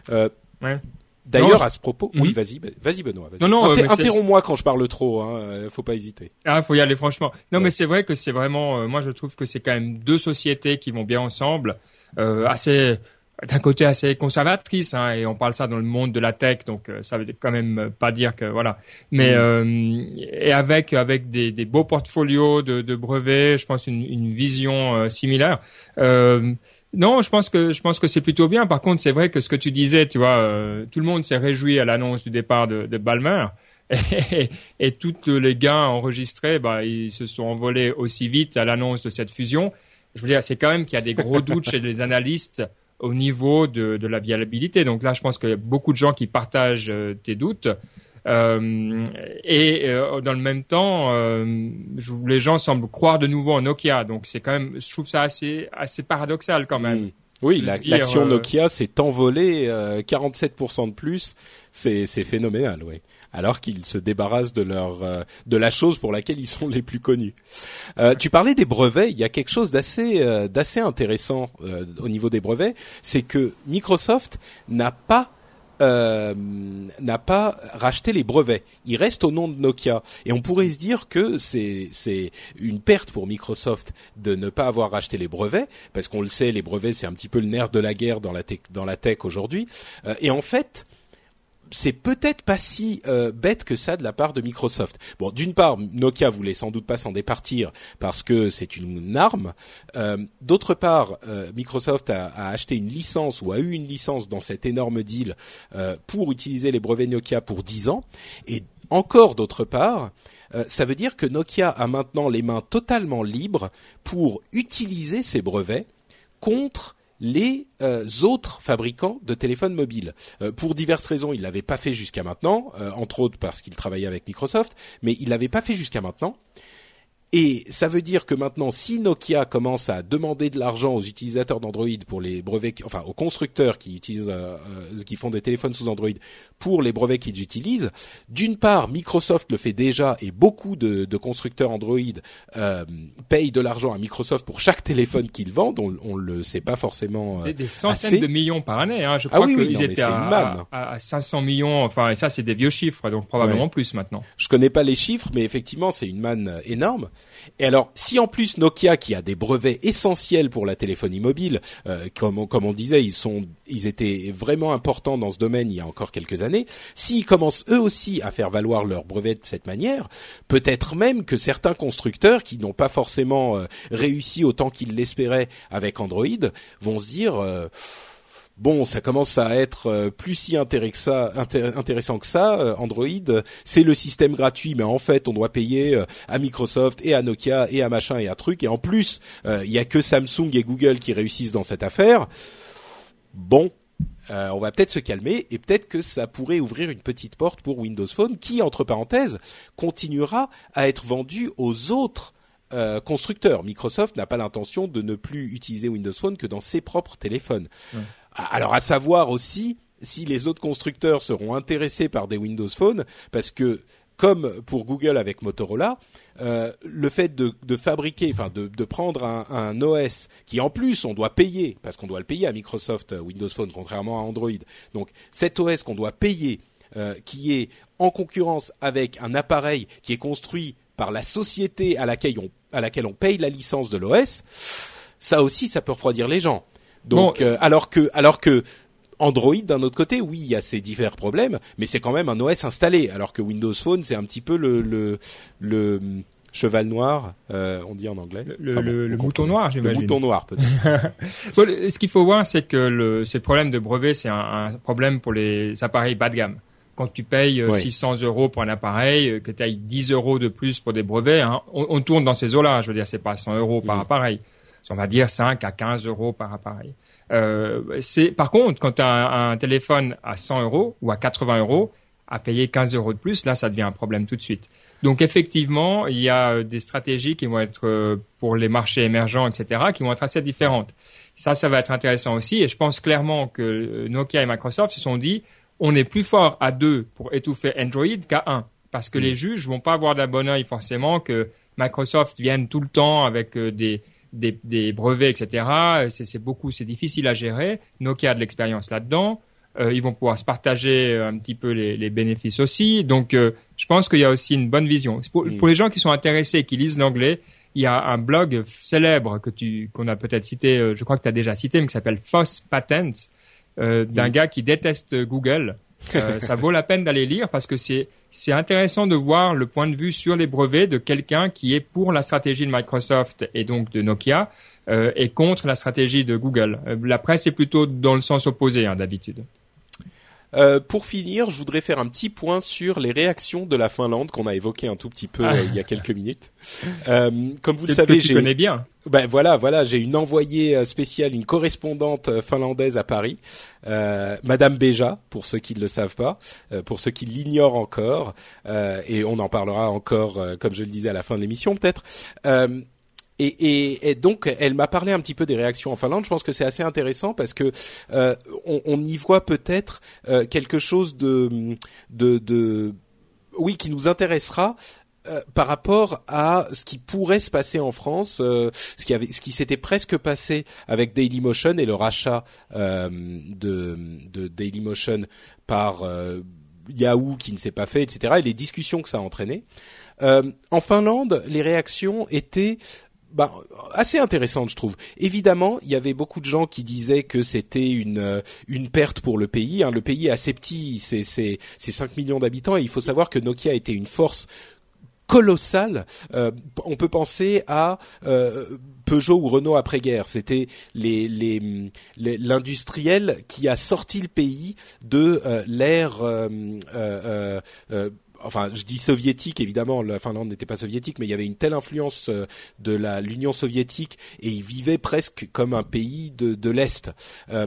Euh, ouais. D'ailleurs, à ce propos, oui, mhm. vas-y, vas-y Benoît. Vas non, non, Inter interromps-moi quand je parle trop. Hein, faut pas hésiter. Ah, faut y aller franchement. Non, ouais. mais c'est vrai que c'est vraiment. Moi, je trouve que c'est quand même deux sociétés qui vont bien ensemble, assez d'un côté assez conservatrice, hein, et on parle ça dans le monde de la tech, donc euh, ça veut quand même pas dire que voilà. Mais mm. euh, et avec avec des, des beaux portfolios de, de, brevets, je pense une, une vision euh, similaire. Euh, non, je pense que je pense que c'est plutôt bien. Par contre, c'est vrai que ce que tu disais, tu vois, euh, tout le monde s'est réjoui à l'annonce du départ de, de Balmer. [LAUGHS] Et, et tous les gains enregistrés, bah, ils se sont envolés aussi vite à l'annonce de cette fusion. Je veux dire, c'est quand même qu'il y a des gros doutes [LAUGHS] chez les analystes au niveau de, de, la viabilité. Donc là, je pense qu'il y a beaucoup de gens qui partagent euh, tes doutes. Euh, et euh, dans le même temps, euh, je, les gens semblent croire de nouveau en Nokia. Donc c'est quand même, je trouve ça assez assez paradoxal quand même. Mmh. Oui, l'action la, Nokia s'est envolée 47% de plus. C'est phénoménal, oui alors qu'ils se débarrassent de leur euh, de la chose pour laquelle ils sont les plus connus. Euh, tu parlais des brevets, il y a quelque chose d'assez euh, d'assez intéressant euh, au niveau des brevets, c'est que Microsoft n'a pas euh, n'a pas racheté les brevets. Il reste au nom de Nokia. Et on pourrait se dire que c'est c'est une perte pour Microsoft de ne pas avoir racheté les brevets, parce qu'on le sait, les brevets c'est un petit peu le nerf de la guerre dans la tech, dans la tech aujourd'hui. Euh, et en fait, c'est peut-être pas si euh, bête que ça de la part de Microsoft. Bon, d'une part, Nokia voulait sans doute pas s'en départir parce que c'est une, arme. Euh, D'autre part, euh, Microsoft a, a, acheté une licence ou a eu une licence dans cet énorme deal pour utiliser les brevets Nokia pour 10 ans. Et encore d'autre part, ça veut dire que Nokia a maintenant les mains totalement libres pour utiliser ces brevets contre les euh, autres fabricants de téléphones mobiles. Euh, pour diverses raisons, il l'avait pas fait jusqu'à maintenant, euh, entre autres parce qu'il travaillait avec Microsoft, mais il l'avait pas fait jusqu'à maintenant. Et ça veut dire que maintenant, si Nokia commence à demander de l'argent aux utilisateurs d'Android pour les brevets, enfin aux constructeurs qui utilisent, euh, euh, qui font des téléphones sous Android pour les brevets qu'ils utilisent, d'une part, Microsoft le fait déjà et beaucoup de, de constructeurs Android euh, payent de l'argent à Microsoft pour chaque téléphone qu'ils vendent. On, on le sait pas forcément. Des, des centaines assez. de millions par année. Hein. Je Ah crois oui, oui, qu'ils mais étaient c'est une à, manne. à, à 500 millions. Enfin, et ça, c'est des vieux chiffres, donc probablement Ouais. plus maintenant. Je connais pas les chiffres, mais effectivement, c'est une manne euh, énorme. Et alors, si en plus Nokia, qui a des brevets essentiels pour la téléphonie mobile, euh, comme, on, disait, ils sont, ils étaient vraiment importants dans ce domaine il y a encore quelques années. S'ils commencent eux aussi à faire valoir leurs brevets de cette manière, peut-être même que certains constructeurs qui n'ont pas forcément euh, réussi autant qu'ils l'espéraient avec Android vont se dire. euh, Bon, ça commence à être euh, plus si intéressant que ça. euh, Android, c'est le système gratuit, mais en fait, on doit payer euh, à Microsoft et à Nokia et à machin et à truc. Et en plus, il y a que Samsung et Google qui réussissent dans cette affaire. Bon, on va peut-être se calmer et peut-être que ça pourrait ouvrir une petite porte pour Windows Phone, qui, entre parenthèses, continuera à être vendu aux autres constructeurs. Microsoft n'a pas l'intention de ne plus utiliser Windows Phone que dans ses propres téléphones. Alors à savoir aussi si les autres constructeurs seront intéressés par des Windows Phone, parce que comme pour Google avec Motorola, euh, le fait de, de fabriquer, enfin de, de prendre un, un OS qui en plus on doit payer, parce qu'on doit le payer à Microsoft euh, Windows Phone, contrairement à Android. Donc cet OS qu'on doit payer, euh, qui est en concurrence avec un appareil qui est construit par la société à laquelle on, à laquelle on paye la licence de l'OS, ça aussi, ça peut refroidir les gens. Donc, Bon, euh, alors que, alors que Android, d'un autre côté, oui, il y a ces divers problèmes, mais c'est quand même un OS installé. Alors que Windows Phone, c'est un petit peu le le, le hum, cheval noir, euh, on dit en anglais. Le, le- Enfin bon, le- mouton noir, Le j'imagine. noir, peut-être. [LAUGHS] Bon, ce qu'il faut voir, c'est que le, ce problème de brevet, c'est un, un problème pour les appareils bas de gamme. Quand tu payes euh, Ouais. 600 euros pour un appareil, euh, que tu ailles 10 euros de plus pour des brevets, hein, on, on tourne dans ces eaux-là. Je veux dire, c'est pas 100 euros par Mm. appareil. On va dire 5 à 15 euros par appareil. Euh, c'est par contre quand tu as un, un téléphone à 100 euros ou à 80 euros, à payer 15 euros de plus, là, ça devient un problème tout de suite. Donc effectivement, il y a euh, des stratégies qui vont être euh, pour les marchés émergents, etc., qui vont être assez différentes. Ça, ça va être intéressant aussi. Et je pense clairement que euh, Nokia et Microsoft se sont dit, on est plus fort à deux pour étouffer Android qu'à un. Parce que les juges vont pas avoir d'un bon œil forcément que Microsoft vienne tout le temps avec des, des, des brevets, etc. C'est c'est beaucoup, c'est difficile à gérer. Nokia a de l'expérience là-dedans. Euh, ils vont pouvoir se partager euh, un petit peu les, les bénéfices aussi. Donc, euh, je pense qu'il y a aussi une bonne vision. Pour, Mm. pour les gens qui sont intéressés, qui lisent l'anglais, il y a un blog célèbre que tu qu'on a peut-être cité, euh, je crois que tu as déjà cité, mais qui s'appelle Foss Patents, euh, d'un Mm. gars qui déteste Google. Euh, ça vaut la peine d'aller lire parce que c'est c'est intéressant de voir le point de vue sur les brevets de quelqu'un qui est pour la stratégie de Microsoft et donc de Nokia euh, et contre la stratégie de Google. Euh, la presse est plutôt dans le sens opposé hein, d'habitude. Euh, pour finir, je voudrais faire un petit point sur les réactions de la Finlande qu'on a évoqué un tout petit peu Ah. euh, il y a quelques minutes. Euh, comme vous le savez, j'ai connais bien. Ben voilà, voilà, j'ai une envoyée euh, spéciale, une correspondante finlandaise à Paris, euh, Madame Béja, pour ceux qui ne le savent pas, pour ceux qui l'ignorent encore, euh, et on en parlera encore, comme je le disais à la fin de l'émission peut-être. Et, et, et donc, elle m'a parlé un petit peu des réactions en Finlande. Je pense que c'est assez intéressant parce que euh, on, on y voit peut-être euh, quelque chose de, de, de, oui, qui nous intéressera euh, par rapport à ce qui pourrait se passer en France, euh, ce qui avait, ce qui s'était presque passé avec Dailymotion et le rachat euh, de, de Dailymotion par euh, Yahoo qui ne s'est pas fait, etc. Et les discussions que ça a entraîné. Euh, en Finlande, les réactions étaient bah, assez intéressantes, je trouve. Évidemment, il y avait beaucoup de gens qui disaient que c'était une euh, une perte pour le pays. hein. Le pays est assez petit, c'est c'est c'est 5 millions d'habitants et il faut savoir que Nokia était une force colossale. Euh, on peut penser à euh, Peugeot ou Renault après-guerre. C'était les, les, les- l'industriel qui a sorti le pays de euh, l'ère euh, euh, enfin, je dis soviétique évidemment, la Finlande n'était pas soviétique, mais il y avait une telle influence de la l'Union soviétique et ils vivaient presque comme un pays de, de l'est.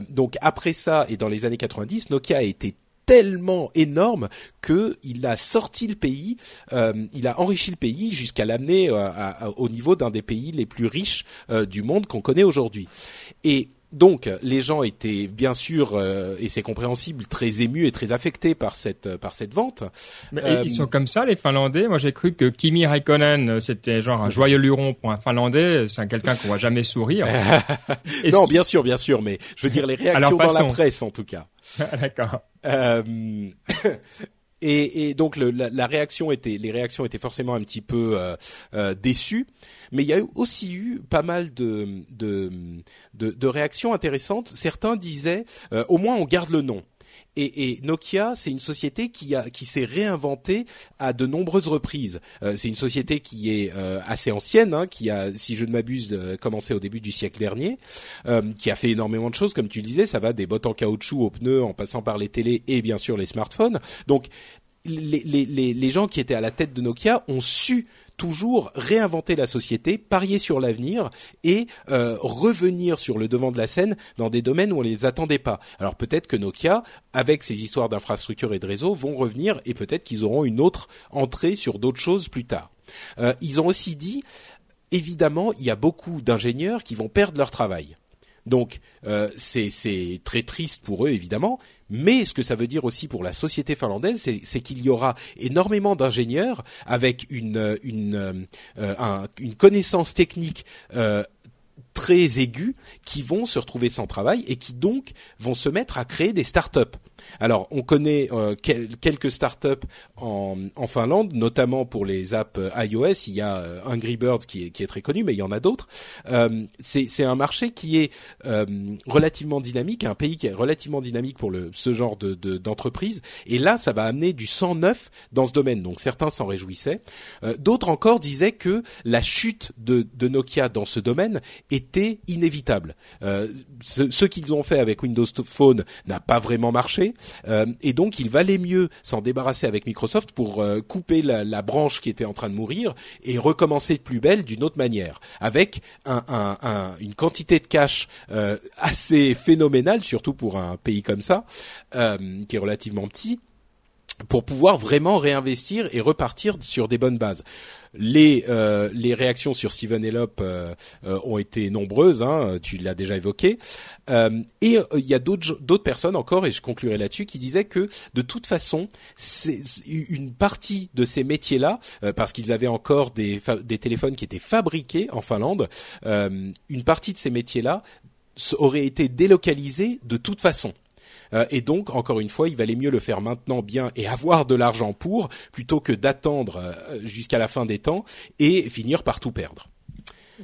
donc après ça et dans les années 90, Nokia a été tellement énorme que il a sorti le pays, euh, il a enrichi le pays jusqu'à l'amener euh, au niveau d'un des pays les plus riches euh, du monde qu'on connaît aujourd'hui. Donc, les gens étaient bien sûr, et c'est compréhensible, très émus et très affectés par cette par cette vente. Mais ils sont comme ça, les Finlandais. Moi, j'ai cru que Kimi Raikkonen, c'était genre un [LAUGHS] joyeux luron pour un Finlandais. C'est quelqu'un qu'on voit jamais sourire. [LAUGHS] non, bien sûr, bien sûr, mais je veux dire les [LAUGHS] réactions dans la presse, en tout cas. D'accord. Euh, et, donc le, la, la, réaction était, les réactions étaient forcément un petit peu euh, euh, déçues, mais il y a aussi eu pas mal de réactions intéressantes. Certains disaient, euh, au moins on garde le nom. Et, Nokia, c'est une société qui a qui s'est réinventée à de nombreuses reprises. Euh, c'est une société qui est euh, assez ancienne, hein, qui a, si je ne m'abuse, euh, commencé au début du siècle dernier, qui a fait énormément de choses, comme tu disais, ça va des bottes en caoutchouc aux pneus, en passant par les télés et bien sûr les smartphones. Donc les, les, les, les gens qui étaient à la tête de Nokia ont su toujours réinventer la société, parier sur l'avenir et euh, revenir sur le devant de la scène dans des domaines où on les attendait pas. Alors peut-être que Nokia, avec ses histoires d'infrastructure et de réseau, vont revenir et peut-être qu'ils auront une autre entrée sur d'autres choses plus tard. Euh, ils ont aussi dit, évidemment, il y a beaucoup d'ingénieurs qui vont perdre leur travail. Donc euh, c'est très triste pour eux évidemment, mais ce que ça veut dire aussi pour la société finlandaise, c'est qu'il y aura énormément d'ingénieurs avec une euh, connaissance technique euh, très aiguë qui vont se retrouver sans travail et qui donc vont se mettre à créer des startups. Alors, on connaît euh, quelques startups en, en Finlande, notamment pour les apps euh, iOS. Il y a euh, Angry Birds qui est, qui est très connu, mais il y en a d'autres. Euh, c'est un marché qui est relativement dynamique, un pays qui est relativement dynamique pour le, ce genre de d'entreprise. et là, ça va amener du sang neuf dans ce domaine. Donc, certains s'en réjouissaient. D'autres encore disaient que la chute de, de, Nokia dans ce domaine était inévitable. ce, ce qu'ils ont fait avec Windows Phone n'a pas vraiment marché. Euh, et donc il valait mieux s'en débarrasser avec Microsoft pour euh, couper la, branche qui était en train de mourir et recommencer de plus belle d'une autre manière, avec un, un, un, une quantité de cash euh, assez phénoménale, surtout pour un pays comme ça, qui est relativement petit pour pouvoir vraiment réinvestir et repartir sur des bonnes bases. Les euh, les réactions sur Steven Elop euh, euh, ont été nombreuses, hein, tu l'as déjà évoqué, et il y a d'autres personnes encore, et je conclurai là-dessus, qui disaient que de toute façon, une partie de ces métiers-là, parce qu'ils avaient encore des des téléphones qui étaient fabriqués en Finlande, une partie de ces métiers-là aurait été délocalisée de toute façon. Euh, et donc, encore une fois, il valait mieux le faire maintenant bien et avoir de l'argent pour, plutôt que d'attendre euh, jusqu'à la fin des temps et finir par tout perdre.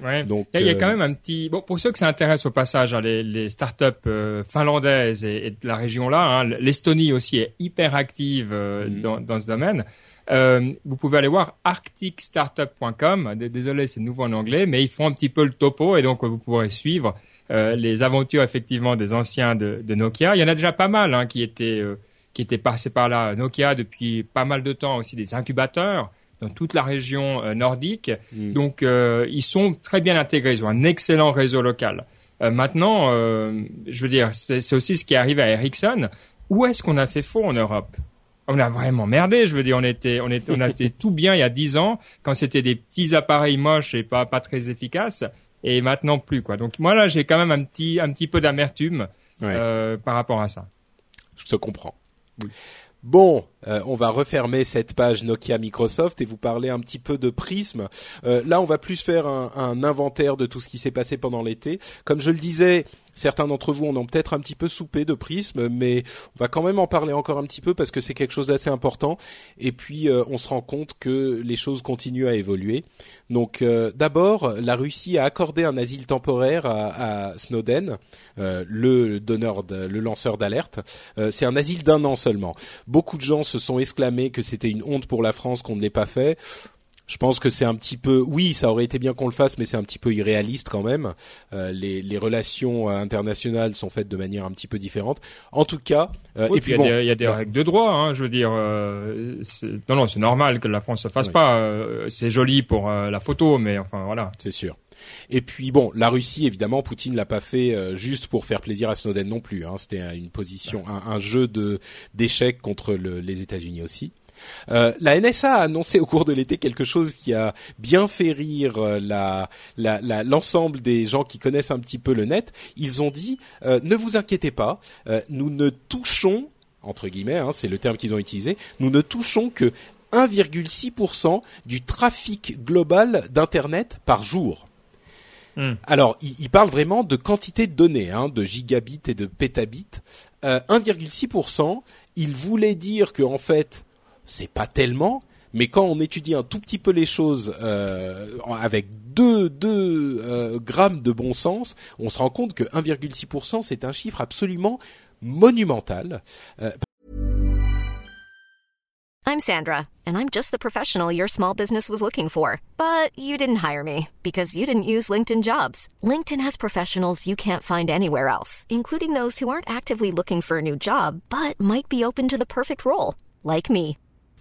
Ouais. Donc, il y a quand euh, même un petit. Bon, pour ceux que ça intéresse au passage, hein, les, les startups finlandaises et, de la région là, hein, l'Estonie aussi est hyper active mhm. dans, dans, ce domaine. Vous pouvez aller voir arcticstartup.com. Désolé, c'est nouveau en anglais, mais ils font un petit peu le topo et donc vous pourrez suivre euh, les aventures effectivement des anciens de, de, Nokia. Il y en a déjà pas mal hein, qui étaient euh, qui étaient passés par là. Nokia depuis pas mal de temps aussi des incubateurs dans toute la région euh, nordique. Mm. Donc ils sont très bien intégrés. Ils ont un excellent réseau local. maintenant, je veux dire, c'est aussi ce qui arrive à Ericsson. Où est-ce qu'on a fait faux en Europe? On a vraiment merdé. Je veux dire, on était, on était, on a [LAUGHS] été tout bien il y a dix ans quand c'était des petits appareils moches et pas pas très efficaces et maintenant plus quoi. Donc moi là j'ai quand même un petit un petit peu d'amertume euh, par rapport à ça. Je te comprends. Bon, euh, on va refermer cette page Nokia Microsoft et vous parler un petit peu de Prism. Euh, là, on va plus faire un, un inventaire de tout ce qui s'est passé pendant l'été. Comme je le disais, Certains d'entre vous en ont peut-être un petit peu soupé de prisme, mais on va quand même en parler encore un petit peu parce que c'est quelque chose d'assez important. Et puis euh, on se rend compte que les choses continuent à évoluer. Donc euh, d'abord, la Russie a accordé un asile temporaire à, Snowden, euh, le donneur, le lanceur d'alerte. c'est un asile d'un an seulement. Beaucoup de gens se sont exclamés que c'était une honte pour la France qu'on ne l'ait pas fait je pense que c'est un petit peu, oui, ça aurait été bien qu'on le fasse, mais c'est un petit peu irréaliste quand même. Euh, les, les, relations euh, internationales sont faites de manière un petit peu différente. En tout cas, euh, et puis, il y, a des règles de droit. Hein, je veux dire, euh, non, non, c'est normal que la France se fasse pas. Euh, c'est joli pour la photo, mais enfin voilà. C'est sûr. Et puis bon, la Russie, évidemment, Poutine l'a pas fait juste pour faire plaisir à Snowden non plus. Hein. C'était une position, un, un, jeu de d'échecs contre le, les États-Unis aussi. Euh, la NSA a annoncé au cours de l'été quelque chose qui a bien fait rire euh, la, l'ensemble des gens qui connaissent un petit peu le net. Ils ont dit euh, ne vous inquiétez pas, nous ne touchons entre guillemets, hein, c'est le terme qu'ils ont utilisé, nous ne touchons que 1,6% du trafic global d'internet par jour. Hmm. Alors, ils parlent vraiment de quantité de données, hein, de gigabits et de pétabits. 1,6%, il voulait dire que en fait, c'est pas tellement, mais quand on étudie un tout petit peu les choses euh, avec 2 deux, euh, grammes de bon sens, on se rend compte que 1,6% c'est un chiffre absolument monumental. Euh, I'm Sandra, and I'm just the professional your small business was looking for. But you didn't hire me because you didn't use LinkedIn jobs. LinkedIn has professionals you can't find anywhere else, including those who aren't actively looking for a new job, but might be open to the perfect role, like me.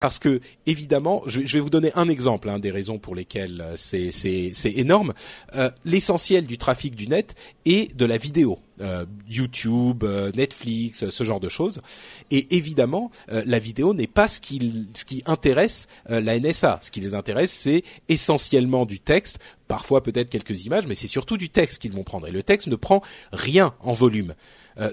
Parce que, évidemment, je, vais vous donner un exemple hein, des raisons pour lesquelles euh, c'est énorme. Euh, L'essentiel du trafic du net est de la vidéo. Euh, YouTube, Netflix, ce genre de choses. Et évidemment, la vidéo n'est pas ce qui, ce qui intéresse la NSA. Ce qui les intéresse, c'est essentiellement du texte, parfois peut-être quelques images, mais c'est surtout du texte qu'ils vont prendre. Et le texte ne prend rien en volume.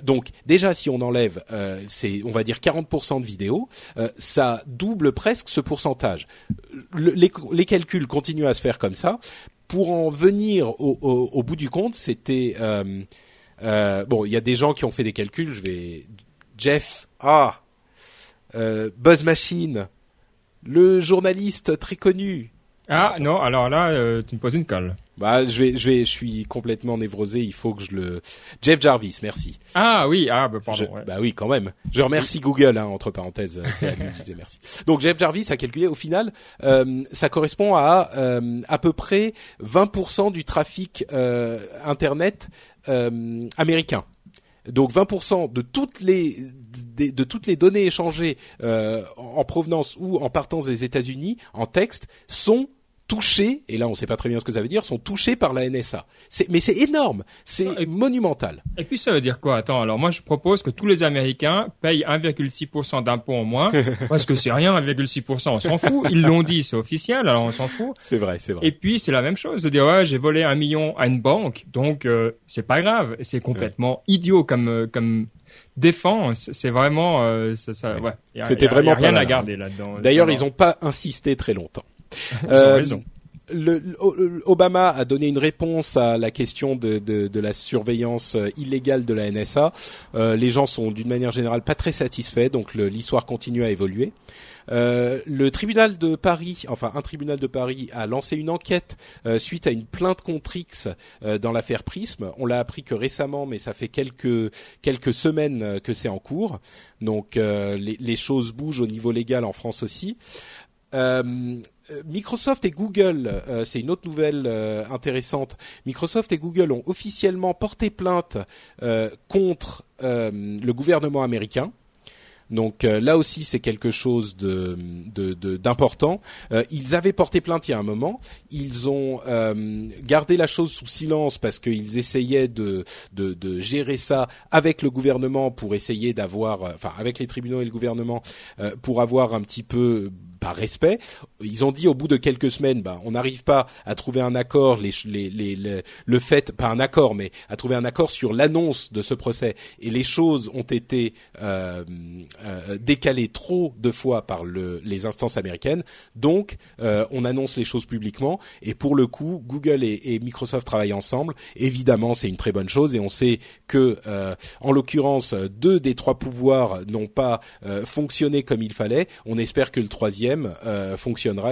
Donc déjà, si on enlève, c'est on va dire 40% de vidéos, ça double presque ce pourcentage. les, calculs continuent à se faire comme ça. Pour en venir au, bout du compte, c'était euh, bon, il y a des gens qui ont fait des calculs. Je vais Jeff, ah, euh, Buzz Machine, le journaliste très connu. Ah non, alors là, euh, tu me poses une colle. Bah, je vais, je vais, je suis complètement névrosé. Il faut que je le. Jeff Jarvis, merci. Ah oui, ah bah pardon. Bah oui, quand même. Je remercie Google, hein, entre parenthèses. C'est à lui que je merci. Donc Jeff Jarvis a calculé au final, euh, ça correspond à euh, à peu près 20% du trafic euh, internet euh, américain. Donc 20% de toutes les de, de, toutes les données échangées euh, en provenance ou en partance des États-Unis en texte sont touchés, et là on ne sait pas très bien ce que ça veut dire, sont touchés par la NSA. Mais c'est énorme, c'est monumental. Et puis ça veut dire quoi? Attends, alors moi je propose que tous les Américains payent 1,6% d'impôts en moins, [LAUGHS] parce que c'est rien 1,6%, on s'en fout. Ils l'ont dit, c'est officiel, alors on s'en fout. C'est vrai, c'est vrai. Et puis c'est la même chose, de dire ouais j'ai volé un million à une banque, donc euh, c'est pas grave, c'est complètement idiot comme euh, comme défense, c'est vraiment euh, ça, ça, ouais. C'était vraiment rien à garder là-dedans. D'ailleurs, ils n'ont pas insisté très longtemps. Euh, le, Obama a donné une réponse à la question de, de, de la surveillance euh, illégale de la NSA. Euh, les gens sont d'une manière générale pas très satisfaits, donc l'histoire continue à évoluer. Euh, le tribunal de Paris, enfin un tribunal de Paris, a lancé une enquête euh, suite à une plainte contre X euh, dans l'affaire Prism. On l'a appris que récemment, mais ça fait quelques quelques semaines que c'est en cours. Donc les, les, choses bougent au niveau légal en France aussi. Euh, Microsoft et Google, euh, c'est une autre nouvelle euh, intéressante. Microsoft et Google ont officiellement porté plainte contre le gouvernement américain Donc là aussi, c'est quelque chose d'important. Ils avaient porté plainte il y a un moment. Ils ont gardé la chose sous silence parce qu'ils essayaient de, de, de gérer ça avec le gouvernement pour essayer d'avoir, enfin avec les tribunaux et le gouvernement pour avoir un petit peu par respect, ils ont dit au bout de quelques semaines, bah, on n'arrive pas à trouver un accord, les, les, les, le fait, pas un accord, mais à trouver un accord sur l'annonce de ce procès, et les choses ont été euh, euh, décalées trop de fois par le, les instances américaines, donc euh, on annonce les choses publiquement, et pour le coup, Google et, et Microsoft travaillent ensemble. Évidemment, c'est une très bonne chose, et on sait que, euh, en l'occurrence, deux des trois pouvoirs n'ont pas euh, fonctionné comme il fallait. On espère que le troisième euh,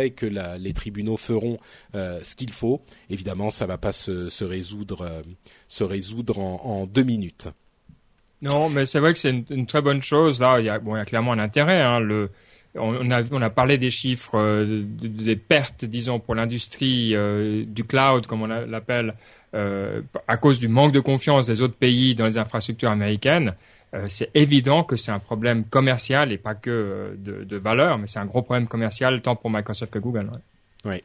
et que les tribunaux feront euh, ce qu'il faut. Évidemment, ça va pas se, résoudre, euh, se résoudre en, en, deux minutes. Non, mais c'est vrai que c'est une, très bonne chose. Là, il y a, bon, il y a clairement un intérêt. Hein, on a, parlé des chiffres, euh, des pertes, disons, pour l'industrie euh, du cloud, comme on l'appelle, euh, à cause du manque de confiance des autres pays dans les infrastructures américaines. Euh, c'est évident que c'est un problème commercial et pas que euh, de, valeur, mais c'est un gros problème commercial tant pour Microsoft que Google. Oui.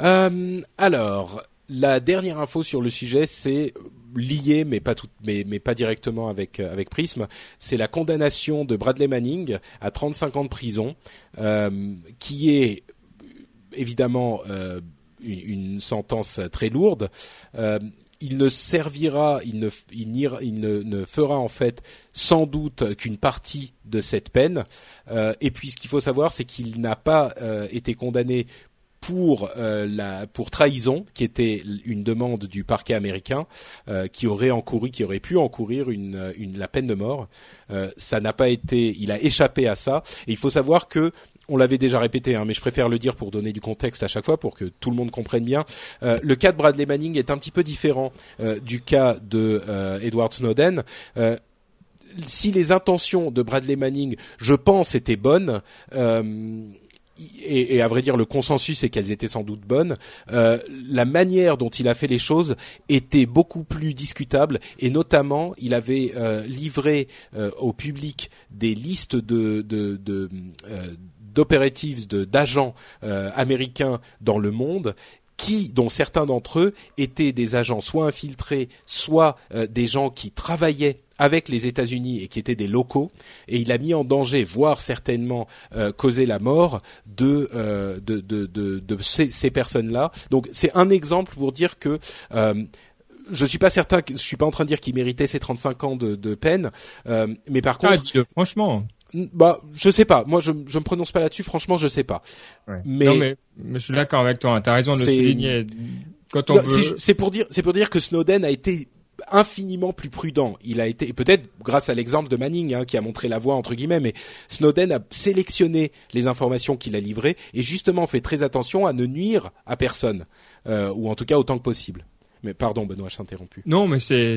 Euh, alors, la dernière info sur le sujet, c'est lié, mais pas tout, mais, pas directement avec avec Prism. C'est la condamnation de Bradley Manning à 35 ans de prison, qui est évidemment une, sentence très lourde. Il ne servira, il ne, il, il ne, ne, fera en fait sans doute qu'une partie de cette peine. Euh, et puis ce qu'il faut savoir, c'est qu'il n'a pas euh, été condamné pour euh, la pour trahison, qui était une demande du parquet américain, qui aurait encouru, qui aurait pu encourir une, la peine de mort. Ça n'a pas été, il a échappé à ça. Et il faut savoir que on l'avait déjà répété, hein, mais je préfère le dire pour donner du contexte à chaque fois, pour que tout le monde comprenne bien. Euh, le cas de Bradley Manning est un petit peu différent euh, du cas de euh, Edward Snowden. Si les intentions de Bradley Manning, je pense, étaient bonnes, et, à vrai dire le consensus est qu'elles étaient sans doute bonnes. La manière dont il a fait les choses était beaucoup plus discutable et notamment il avait livré au public des listes de d'operatives d'agents euh, américains dans le monde qui, dont certains d'entre eux étaient des agents soit infiltrés, soit euh, des gens qui travaillaient avec les États-Unis et qui étaient des locaux, et il a mis en danger, voire certainement euh, causé la mort de euh, de, de, de, de, ces, ces personnes-là. Donc c'est un exemple pour dire que euh, je suis pas certain, je suis pas en train de dire qu'il méritait ces 35 ans de, de peine, euh, mais par ah, contre, franchement, bah, je sais pas. Moi, je je me prononce pas là-dessus. Franchement, je sais pas. Ouais. Mais, non, mais, mais je suis d'accord avec toi. Hein. T'as raison de le souligner. Quand on veut... C'est pour dire, c'est pour dire que Snowden a été infiniment plus prudent. Il a été, peut-être grâce à l'exemple de Manning, hein, qui a montré la voie entre guillemets, mais Snowden a sélectionné les informations qu'il a livrées et justement fait très attention à ne nuire à personne, euh, ou en tout cas autant que possible. Mais pardon, Benoît, je interrompu. Non, mais c'est,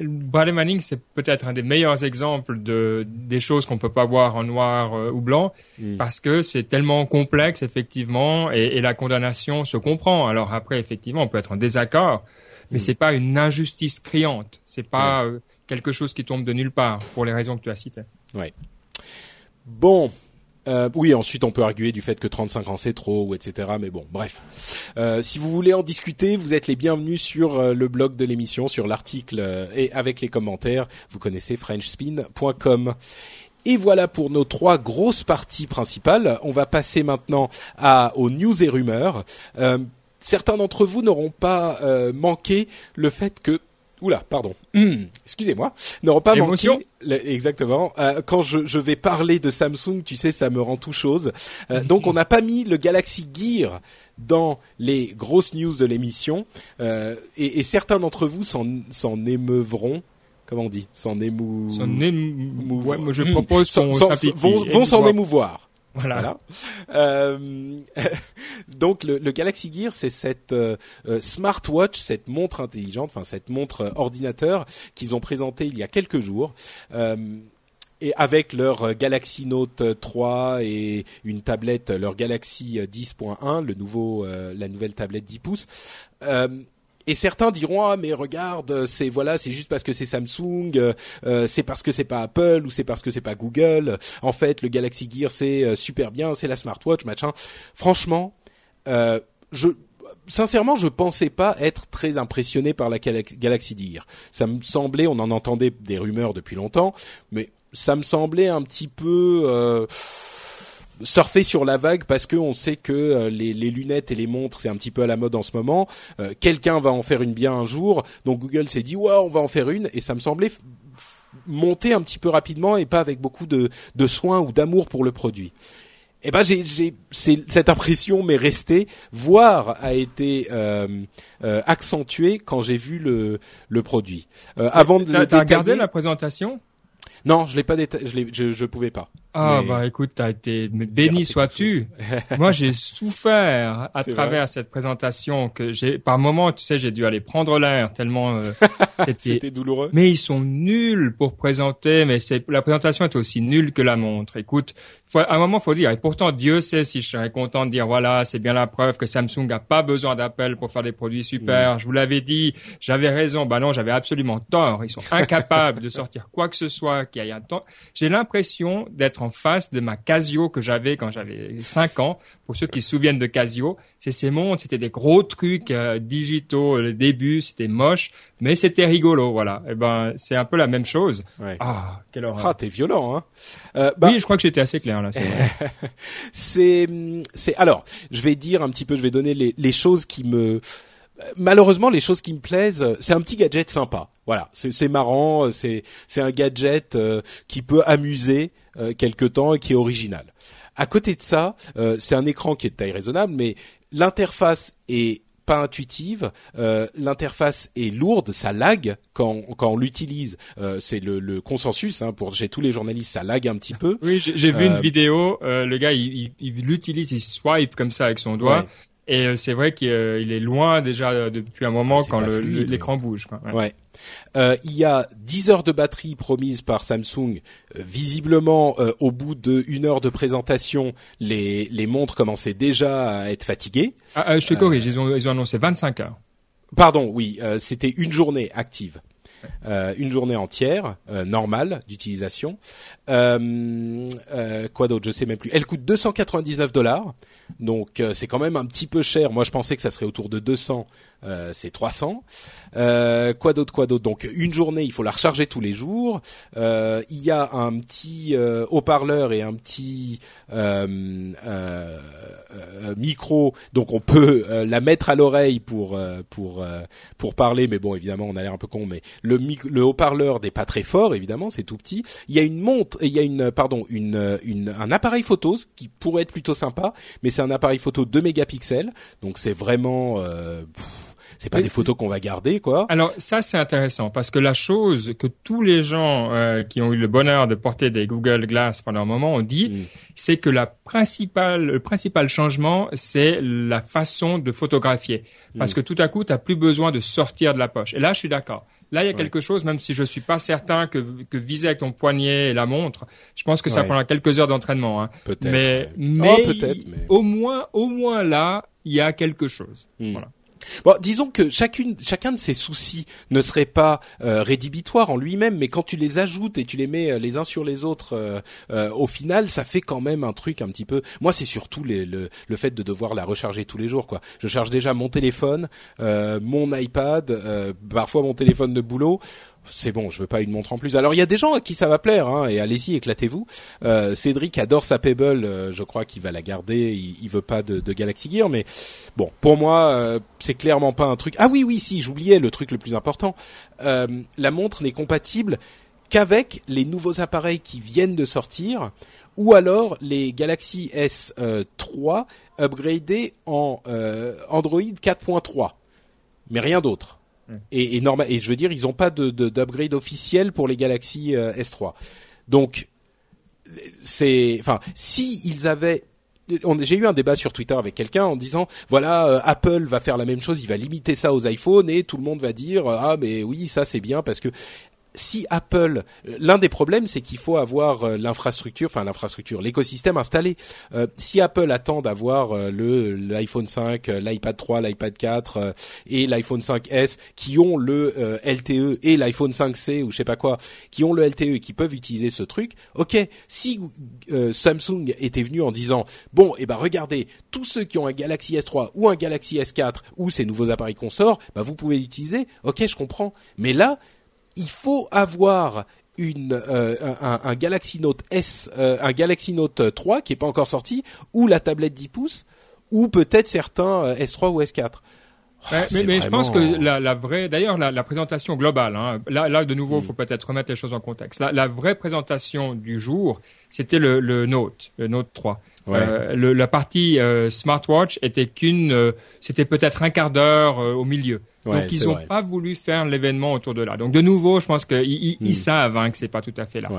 Bradley Manning, c'est peut-être un des meilleurs exemples de des choses qu'on peut pas voir en noir euh, ou blanc, mm. parce que c'est tellement complexe effectivement, et, et, la condamnation se comprend. Alors après, effectivement, on peut être en désaccord, mais mm. c'est pas une injustice criante. C'est pas ouais. euh, quelque chose qui tombe de nulle part pour les raisons que tu as citées. Ouais. Bon, euh, oui, ensuite on peut arguer du fait que 35 ans c'est trop, ou etc. Mais bon, bref. Euh, si vous voulez en discuter, vous êtes les bienvenus sur euh, le blog de l'émission, sur l'article euh, et avec les commentaires. Vous connaissez frenchspin.com. Et voilà pour nos trois grosses parties principales. On va passer maintenant à, aux news et rumeurs. Euh, certains d'entre vous n'auront pas manqué le fait que Oula, pardon. Mmh, [CLEARS THROAT] excusez-moi. N'auront pas Émotion. manqué. Exactement. Euh, quand je, je, vais parler de Samsung, tu sais, ça me rend tout chose. Euh, donc, on n'a pas mis le Galaxy Gear dans les grosses news de l'émission, euh, et, et, certains d'entre vous s'en émeuvront. Comment on dit? S'en émou... S'en émou... Ouais, moi je propose qu'on vont s'en émouvoir. Voilà. voilà. Euh, [LAUGHS] donc le, le, Galaxy Gear, c'est cette euh, smartwatch, cette montre intelligente, enfin cette montre ordinateur qu'ils ont présenté il y a quelques jours. Euh, et avec leur Galaxy Note 3 et une tablette, leur Galaxy 10.1, le nouveau, la nouvelle tablette 10 pouces. Et certains diront ah mais regarde c'est voilà c'est juste parce que c'est Samsung euh, c'est parce que c'est pas Apple ou c'est parce que c'est pas Google en fait le Galaxy Gear c'est super bien c'est la smartwatch machin franchement je sincèrement, je pensais pas être très impressionné par la Galaxy Gear. Ça me semblait, on en entendait des rumeurs depuis longtemps, mais ça me semblait un petit peu euh, surfer sur la vague parce que on sait que euh, les, lunettes et les montres c'est un petit peu à la mode en ce moment. Euh, quelqu'un va en faire une bien un jour, donc Google s'est dit ouais on va en faire une et ça me semblait monter un petit peu rapidement et pas avec beaucoup de, de soin ou d'amour pour le produit. Et eh ben j'ai, cette impression m'est restée, voire a été euh, euh, accentuée quand j'ai vu le le produit. Euh, avant de t'as, regardé la présentation? Non, je l'ai pas je, je je pouvais pas. Ah bah écoute, t'as été béni sois-tu. [LAUGHS] Moi j'ai souffert à travers cette présentation que j'ai par moment, tu sais, j'ai dû aller prendre l'air tellement euh, [LAUGHS] c'était... douloureux. Mais ils sont nuls pour présenter, mais c'est la présentation était aussi nulle que la montre. Écoute, à un moment, faut dire. Et pourtant, Dieu sait si je serais content de dire voilà, c'est bien la preuve que Samsung n'a pas besoin d'Apple pour faire des produits super. Je vous l'avais dit, j'avais raison. Bah non, j'avais absolument tort. Ils sont [LAUGHS] incapables de sortir quoi que ce soit qui aille un temps. J'ai l'impression d'être en face de ma Casio que j'avais quand j'avais 5 ans. Pour ceux qui se souviennent de Casio, c'est ces montres, c'était des gros trucs euh, digitaux. Le début, c'était moche, mais c'était rigolo. Voilà. Et eh ben, c'est un peu la même chose. Ah, quelle horreur. Ah, t'es violent, hein. Euh, bah... Oui, je crois que j'étais assez clair là. [LAUGHS] C'est, c'est. Alors, je vais dire un petit peu, je vais donner les, les choses qui me malheureusement, les choses qui me plaisent, c'est un petit gadget sympa. Voilà, c'est marrant, c'est c'est un gadget euh, qui peut amuser quelque temps et qui est original. À côté de ça, euh, c'est un écran qui est de taille raisonnable, mais l'interface est pas intuitive, euh, l'interface est lourde, ça lag quand, quand on l'utilise. Euh, c'est le, le, consensus hein, pour chez tous les journalistes, ça lag un petit peu. [LAUGHS] Oui, j'ai vu une vidéo, le gars il, il, l'utilise, il swipe comme ça avec son doigt. Et c'est vrai qu'il est loin déjà depuis un moment ah, quand l'écran bouge. Quoi. ouais. Euh, il y a 10 heures de batterie promises par Samsung. Euh, visiblement, euh, au bout de une heure de présentation, les, les montres commençaient déjà à être fatiguées. Ah, je te corrige, ils ont, ils ont annoncé 25 heures. Pardon, oui, c'était une journée active. Euh, une journée entière euh, normale d'utilisation. Euh, quoi d'autre Je sais même plus. Elle coûte 299 dollars, donc c'est quand même un petit peu cher. Moi, je pensais que ça serait autour de 200. c'est 300. quoi d'autre Quoi d'autre? Donc une journée, il faut la recharger tous les jours. il y a un petit haut-parleur et un petit micro, donc on peut la mettre à l'oreille pour pour pour parler. Mais bon, évidemment, on a l'air un peu con, mais le le, haut-parleur n'est pas très fort, évidemment, c'est tout petit. Il y a une montre, il y a une, pardon, une, une, un appareil photo qui pourrait être plutôt sympa, mais c'est un appareil photo 2 mégapixels, donc c'est vraiment. Euh, c'est pas des photos qu'on va garder, quoi. Alors ça c'est intéressant parce que la chose que tous les gens euh, qui ont eu le bonheur de porter des Google Glass pendant un moment ont dit, mm. c'est que la principale, le principal changement, c'est la façon de photographier. Parce mm. que tout à coup, tu n'as plus besoin de sortir de la poche. Et là, je suis d'accord. Là, il y a quelque chose, même si je suis pas certain que, que viser avec ton poignet et la montre, je pense que ça prendra quelques heures d'entraînement. Hein. Peut-être. Mais, mais, oh, au moins, au moins là, il y a quelque chose. Hmm. Voilà. Bon, disons que chacune, chacun de ces soucis ne serait pas euh, rédhibitoire en lui-même, mais quand tu les ajoutes et tu les mets euh, les uns sur les autres, euh, au final, ça fait quand même un truc un petit peu. Moi, c'est surtout le, le fait de devoir la recharger tous les jours. Quoi. Je charge déjà mon téléphone, mon iPad, parfois mon téléphone de boulot c'est bon, je veux pas une montre en plus. Alors il y a des gens à qui ça va plaire, hein, et allez-y, éclatez-vous. Euh, Cédric adore sa Pebble, euh, je crois qu'il va la garder. Il, il veut pas de, Galaxy Gear, mais bon, pour moi, euh, c'est clairement pas un truc. Ah oui, oui, si, j'oubliais le truc le plus important. La montre n'est compatible qu'avec les nouveaux appareils qui viennent de sortir, ou alors les Galaxy S3 upgradés en Android 4.3, mais rien d'autre. Et, normal, et je veux dire, ils n'ont pas de, d'upgrade officiel pour les Galaxy euh, S3. Donc, c'est, enfin, si ils avaient j'ai eu un débat sur Twitter avec quelqu'un en disant voilà euh, Apple va faire la même chose, il va limiter ça aux iPhones et tout le monde va dire ah mais oui ça c'est bien parce que si Apple, l'un des problèmes, c'est qu'il faut avoir euh, l'infrastructure, enfin l'infrastructure, l'écosystème installé. Euh, si Apple attend d'avoir euh, le l'iPhone 5, l'iPad 3, l'iPad 4 et l'iPhone 5s qui ont le LTE et l'iPhone 5c ou je sais pas quoi, qui ont le LTE et qui peuvent utiliser ce truc, ok. Si Samsung était venu en disant bon, et eh ben regardez, tous ceux qui ont un Galaxy S3 ou un Galaxy S4 ou ces nouveaux appareils qu'on sort, bah vous pouvez l'utiliser. Ok, je comprends. Mais là, il faut avoir une euh, un, Galaxy Note S, euh, un Galaxy Note 3 qui est pas encore sorti, ou la tablette 10 pouces, ou peut-être certains euh, S3 ou S4. mais, je pense que la, la vraie, d'ailleurs, la, la, présentation globale, hein, là, là, de nouveau, il mm. faut peut-être remettre les choses en contexte. La, la vraie présentation du jour, c'était le, le Note, le Note 3. Euh, le, la partie euh, smartwatch était qu'une, euh, c'était peut-être un quart d'heure au milieu. Donc ils n'ont pas voulu faire l'événement autour de là. Donc de nouveau, je pense qu'ils ils, hmm. savent hein, que c'est pas tout à fait là.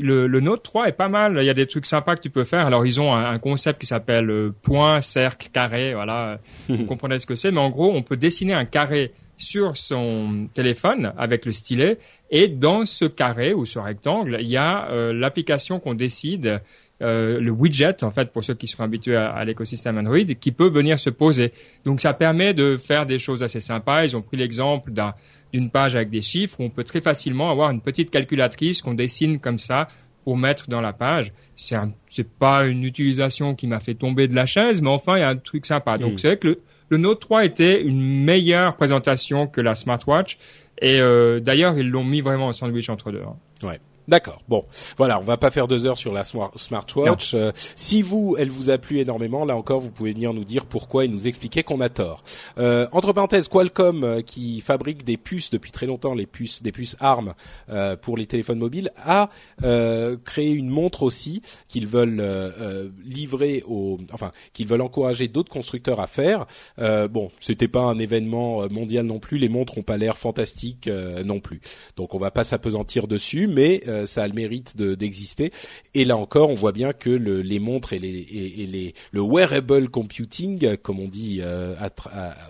le, le, Note 3 est pas mal. Il y a des trucs sympas que tu peux faire. Alors ils ont un, concept qui s'appelle point, cercle, carré. Voilà, [LAUGHS] vous comprenez ce que c'est. Mais en gros, on peut dessiner un carré sur son téléphone avec le stylet et dans ce carré ou ce rectangle, il y a l'application qu'on décide euh, le widget, en fait, pour ceux qui sont habitués à, l'écosystème Android, qui peut venir se poser. Donc, ça permet de faire des choses assez sympas. Ils ont pris l'exemple d'une page avec des chiffres où on peut très facilement avoir une petite calculatrice qu'on dessine comme ça pour mettre dans la page. C'est c'est pas une utilisation qui m'a fait tomber de la chaise, mais enfin, il y a un truc sympa. Donc, hmm. c'est vrai que le, Note 3 était une meilleure présentation que la smartwatch. Et euh, d'ailleurs, ils l'ont mis vraiment en sandwich entre deux. Hein. Ouais. D'accord. Bon, voilà, on va pas faire deux heures sur la smartwatch. Euh, si vous, elle vous a plu énormément, là encore, vous pouvez venir nous dire pourquoi et nous expliquer qu'on a tort. Euh, entre parenthèses, Qualcomm, euh, qui fabrique des puces depuis très longtemps, les puces, des puces ARM euh, pour les téléphones mobiles, a créé une montre aussi qu'ils veulent livrer aux, enfin, qu'ils veulent encourager d'autres constructeurs à faire. bon, c'était pas un événement mondial non plus. Les montres ont pas l'air fantastiques non plus. Donc, on va pas s'apesantir dessus, mais euh, ça a le mérite d'exister. et là encore, on voit bien que le, les montres et, les, et, les, le wearable computing, comme on dit euh,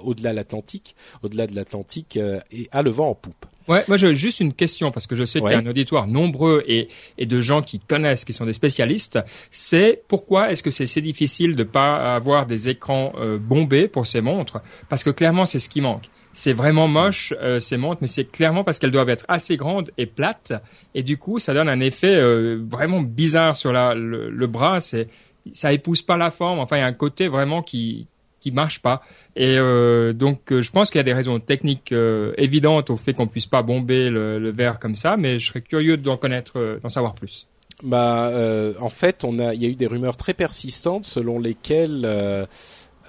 au-delà de l'Atlantique, au-delà de l'Atlantique, euh, a le vent en poupe. Ouais, moi j'ai juste une question parce que je sais qu'il y a un auditoire nombreux et, et de gens qui connaissent, qui sont des spécialistes. C'est pourquoi est-ce que c'est si difficile de pas avoir des écrans bombés pour ces montres? Parce que clairement c'est ce qui manque. C'est vraiment moche euh, ces montres, mais c'est clairement parce qu'elles doivent être assez grandes et plates, et du coup ça donne un effet euh, vraiment bizarre sur le, bras. Ça épouse pas la forme. Enfin, il y a un côté vraiment qui qui marche pas. Et euh, donc, je pense qu'il y a des raisons techniques évidentes au fait qu'on puisse pas bomber le, le, verre comme ça, mais je serais curieux d'en connaître, d'en savoir plus. Bah, en fait, on a, il y a eu des rumeurs très persistantes selon lesquelles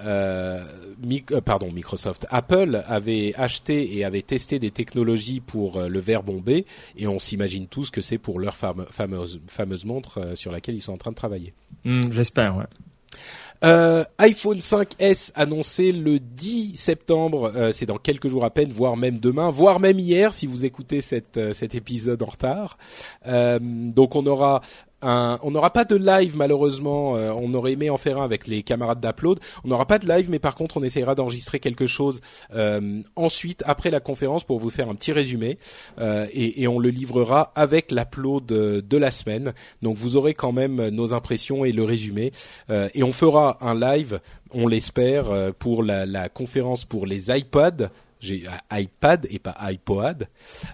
euh, euh, pardon, Microsoft, Apple avait acheté et avait testé des technologies pour euh, le verre bombé, et on s'imagine tous que c'est pour leur fameuse, fameuse montre sur laquelle ils sont en train de travailler. Hmm, j'espère, ouais. IPhone 5S annoncé le 10 septembre, c'est dans quelques jours à peine, voire même demain, voire même hier si vous écoutez cette, cet épisode en retard. donc on aura on n'aura pas de live malheureusement. Euh, on aurait aimé en faire un avec les camarades d'Upload. On n'aura pas de live, mais par contre, on essaiera d'enregistrer quelque chose euh, ensuite après la conférence pour vous faire un petit résumé euh, et, on le livrera avec l'Upload de, la semaine. Donc vous aurez quand même nos impressions et le résumé. et on fera un live, on l'espère, pour la, la conférence pour les iPods j'ai iPad et pas iPod,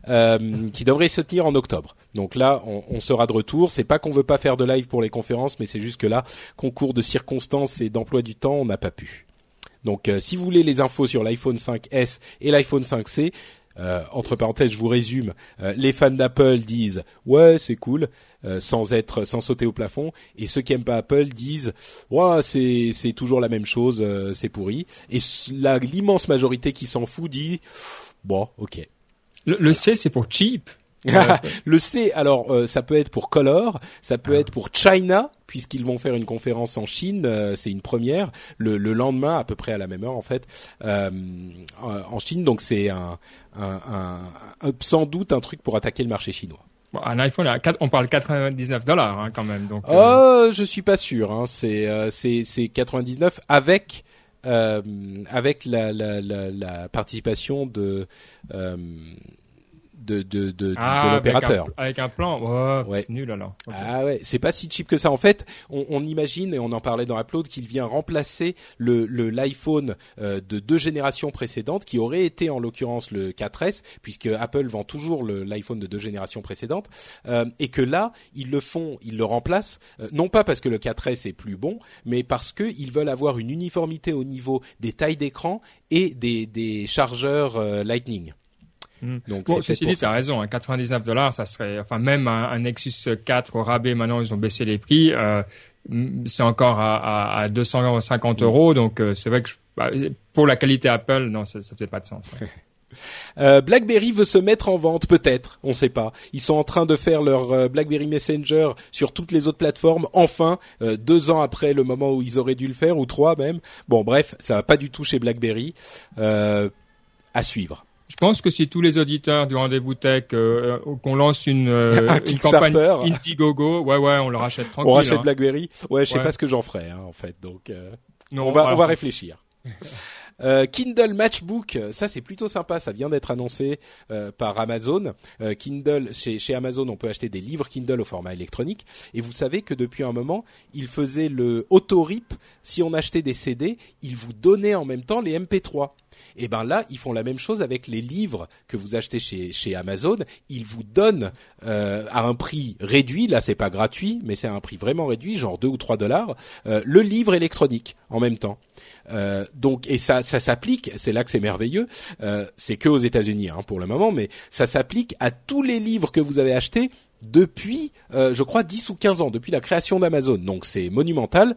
euh, qui devrait se tenir en octobre. Donc là, on, sera de retour. C'est pas qu'on veut pas faire de live pour les conférences, mais c'est juste que là, concours de circonstances et d'emploi du temps, on n'a pas pu. Donc, euh, si vous voulez les infos sur l'iPhone 5S et l'iPhone 5C, euh, entre parenthèses, je vous résume. Les fans d'Apple disent ouais c'est cool, euh, sans être sans sauter au plafond, et ceux qui aiment pas Apple disent ouais c'est c'est toujours la même chose, c'est pourri. Et la l'immense majorité qui s'en fout dit bon ok. Le, C c'est pour cheap. [LAUGHS] le C, alors ça peut être pour Color, ça peut ah. être pour China, puisqu'ils vont faire une conférence en Chine, c'est une première, le, le, lendemain à peu près à la même heure en fait, en Chine. Donc c'est un, un, un, sans doute un truc pour attaquer le marché chinois. Un iPhone, on parle 99 dollars hein, quand même. Euh... oh, je suis pas sûr. Hein, c'est euh, c'est c'est 99 avec euh, avec la, participation de de de de, de Ah, avec l'opérateur. un- Avec un plan, oh, Ouais. c'est nul alors. Ah ouais, c'est pas si cheap que ça. En fait, on, on imagine et on en parlait dans Upload qu'il vient remplacer le le- l'iPhone euh, de deux générations précédentes, qui aurait été en l'occurrence le 4S, puisque Apple vend toujours l'iPhone de deux générations précédentes, euh, et que là ils le font, ils le remplacent, euh, non pas parce que le 4S est plus bon, mais parce que ils veulent avoir une uniformité au niveau des tailles d'écran et des des chargeurs euh, Lightning. Hmm. Donc Bon, ceci dit, ça. t'as raison, hein, 99 dollars, ça serait, enfin, même un, un Nexus 4 au rabais, maintenant, ils ont baissé les prix, euh, mm, c'est encore à, à, à 250 Mm. euros, donc euh, c'est vrai que je- bah, pour la qualité Apple, non, ça, ça fait pas de sens. ouais. [LAUGHS] Euh, BlackBerry veut se mettre en vente, peut-être, on sait pas. Ils sont en train de faire leur euh, BlackBerry Messenger sur toutes les autres plateformes. Enfin, euh, deux ans après le moment où ils auraient dû le faire, ou trois même. Bon, bref, ça va pas du tout chez BlackBerry. Euh, à suivre. Je pense que si tous les auditeurs du rendez-vous tech, euh, euh, qu'on lance une, euh, [LAUGHS] Un une campagne Indiegogo, ouais, ouais, on le rachète tranquille. on rachète hein. BlackBerry. Ouais, je sais Ouais. pas ce que j'en ferai, hein, en fait. Donc, euh, Non, on va, alors, on va réfléchir. [LAUGHS] Euh, Kindle Matchbook, ça c'est plutôt sympa, ça vient d'être annoncé euh, par Amazon. Euh, Kindle, chez, chez Amazon, on peut acheter des livres Kindle au format électronique. Et vous savez que depuis un moment, ils faisaient le auto-rip. Si on achetait des CD, ils vous donnaient en même temps les MP3. Et ben là, ils font la même chose avec les livres que vous achetez chez, chez Amazon. Ils vous donnent euh, à un prix réduit. Là, c'est pas gratuit, mais c'est un prix vraiment réduit, genre 2 ou 3 dollars, euh, le livre électronique en même temps. Euh, donc et ça ça s'applique, c'est là que c'est merveilleux. Euh, c'est que aux États-Unis hein, pour le moment, mais ça s'applique à tous les livres que vous avez achetés depuis, euh, je crois, 10 ou 15 ans, depuis la création d'Amazon. Donc c'est monumental.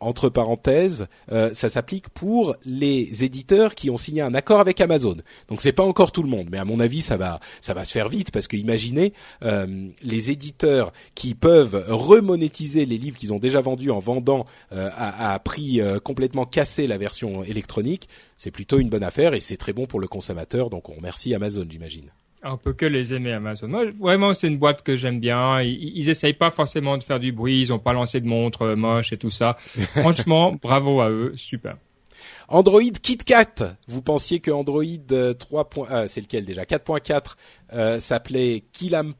Entre parenthèses, euh, ça s'applique pour les éditeurs qui ont signé un accord avec Amazon. Donc c'est pas encore tout le monde, mais à mon avis ça va ça va se faire vite parce que imaginez euh, les éditeurs qui peuvent remonétiser les livres qu'ils ont déjà vendus en vendant euh, à, à prix complètement cassé la version électronique, c'est plutôt une bonne affaire et c'est très bon pour le consommateur. Donc on remercie Amazon, j'imagine. On peut que les aimer Amazon. Moi, vraiment, c'est une boîte que j'aime bien. Ils, ils essayent pas forcément de faire du bruit. Ils ont pas lancé de montres euh, moches et tout ça. [LAUGHS] Franchement, bravo à eux. Super. Android KitKat. Vous pensiez que Android euh, 3. point- ah, c'est lequel déjà? 4.4 euh, s'appelait Lime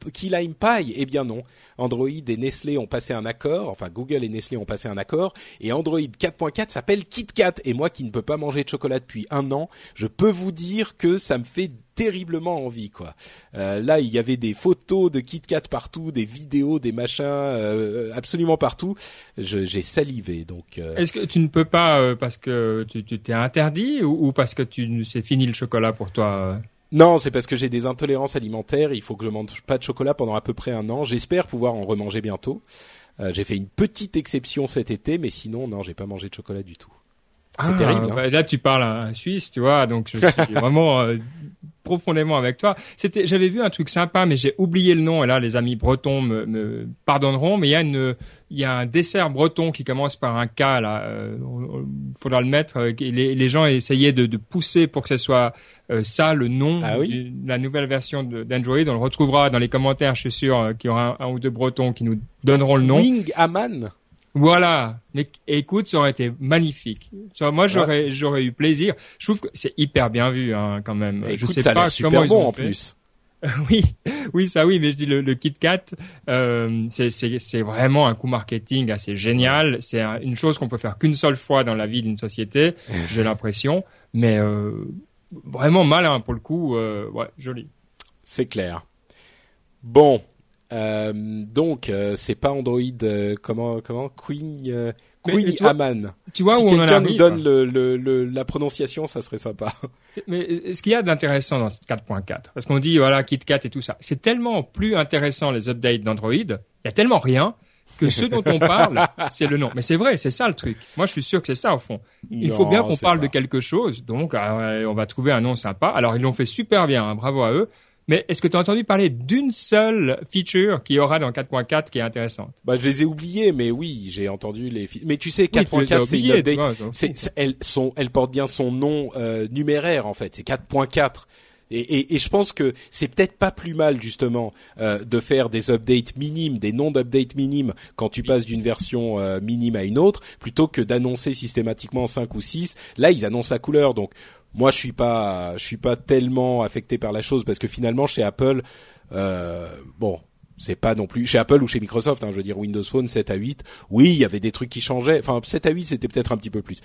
Pie Eh bien non. Android et Nestlé ont passé un accord. Enfin, Google et Nestlé ont passé un accord. Et Android 4.4 s'appelle KitKat. Et moi qui ne peux pas manger de chocolat depuis un an, je peux vous dire que ça me fait terriblement envie quoi. Euh, là, il y avait des photos de KitKat partout, des vidéos, des machins, euh, absolument partout. J'ai salivé donc. euh, Est-ce que tu ne peux pas euh, parce que tu tu t'es interdit ou, ou parce que tu c'est fini le chocolat pour toi euh? Non, c'est parce que j'ai des intolérances alimentaires. Il faut que je mange pas de chocolat pendant à peu près un an. J'espère pouvoir en remanger bientôt. Euh, j'ai fait une petite exception cet été, mais sinon, non, j'ai pas mangé de chocolat du tout. C'est Ah, terrible. hein. bah, là, tu parles à un Suisse, tu vois, donc je suis [LAUGHS] vraiment euh, profondément avec toi. C'était, j'avais vu un truc sympa, mais j'ai oublié le nom. Et là, les amis bretons me, me pardonneront, mais il y a une, il y a un dessert breton qui commence par un K. Là, euh, faudra le mettre. euh, Les, les gens essayaient de, de pousser pour que ce soit euh, ça le nom Ah oui de la nouvelle version d'Android. On le retrouvera dans les commentaires. Je suis sûr euh, qu'il y aura un, un ou deux bretons qui nous donneront le nom. Wing Aman. Voilà. Mais écoute, ça aurait été magnifique. Ça, moi, j'aurais, j'aurais eu plaisir. Je trouve que c'est hyper bien vu, hein, quand même. Écoute, je sais ça pas comment super ils bon ont en fait. plus. [LAUGHS] oui, oui, ça oui, mais je dis le, le Kit Kat, euh, c'est, vraiment un coup marketing assez génial. C'est un- une chose qu'on peut faire qu'une seule fois dans la vie d'une société, [LAUGHS] j'ai l'impression. Mais euh, vraiment malin pour le coup. Euh, ouais, joli. C'est clair. Bon, donc c'est pas Android. comment comment Queen Queen Aman. Tu vois si où on en quelqu'un nous arrive donne le, le, le- la prononciation, ça serait sympa. Mais euh, ce qu'il y a d'intéressant dans cette 4.4, parce qu'on dit voilà KitKat et tout ça, c'est tellement plus intéressant les updates d'Android, il y a tellement rien que ce dont on parle, [LAUGHS] c'est le nom. Mais c'est vrai, c'est ça le truc. Moi, je suis sûr que c'est ça au fond. Il faut bien qu'on parle pas. de quelque chose, donc euh, on va trouver un nom sympa. Alors ils l'ont fait super bien, hein, bravo à eux. Mais est-ce que tu as entendu parler d'une seule feature qu'il y aura dans 4.4 qui est intéressante? Bah, je les ai oubliés, mais oui, j'ai entendu les. Mais tu sais, Oui, tu les as 4.4 c'est une update. vois, C'est, c'est- elle, son, elle porte bien son nom euh, numéraire en fait. C'est 4.4. Et, et, et je pense que c'est peut-être pas plus mal justement euh, de faire des updates minimes, des noms d'updates minimes quand tu passes d'une version euh, minime à une autre, plutôt que d'annoncer systématiquement 5 ou 6. Là, ils annoncent la couleur, donc moi je suis pas je suis pas tellement affecté par la chose parce que finalement chez Apple euh, bon c'est pas non plus chez Apple ou chez Microsoft hein, je veux dire Windows Phone 7 à 8 oui il y avait des trucs qui changeaient. Enfin 7 à 8 c'était peut-être un petit peu plus.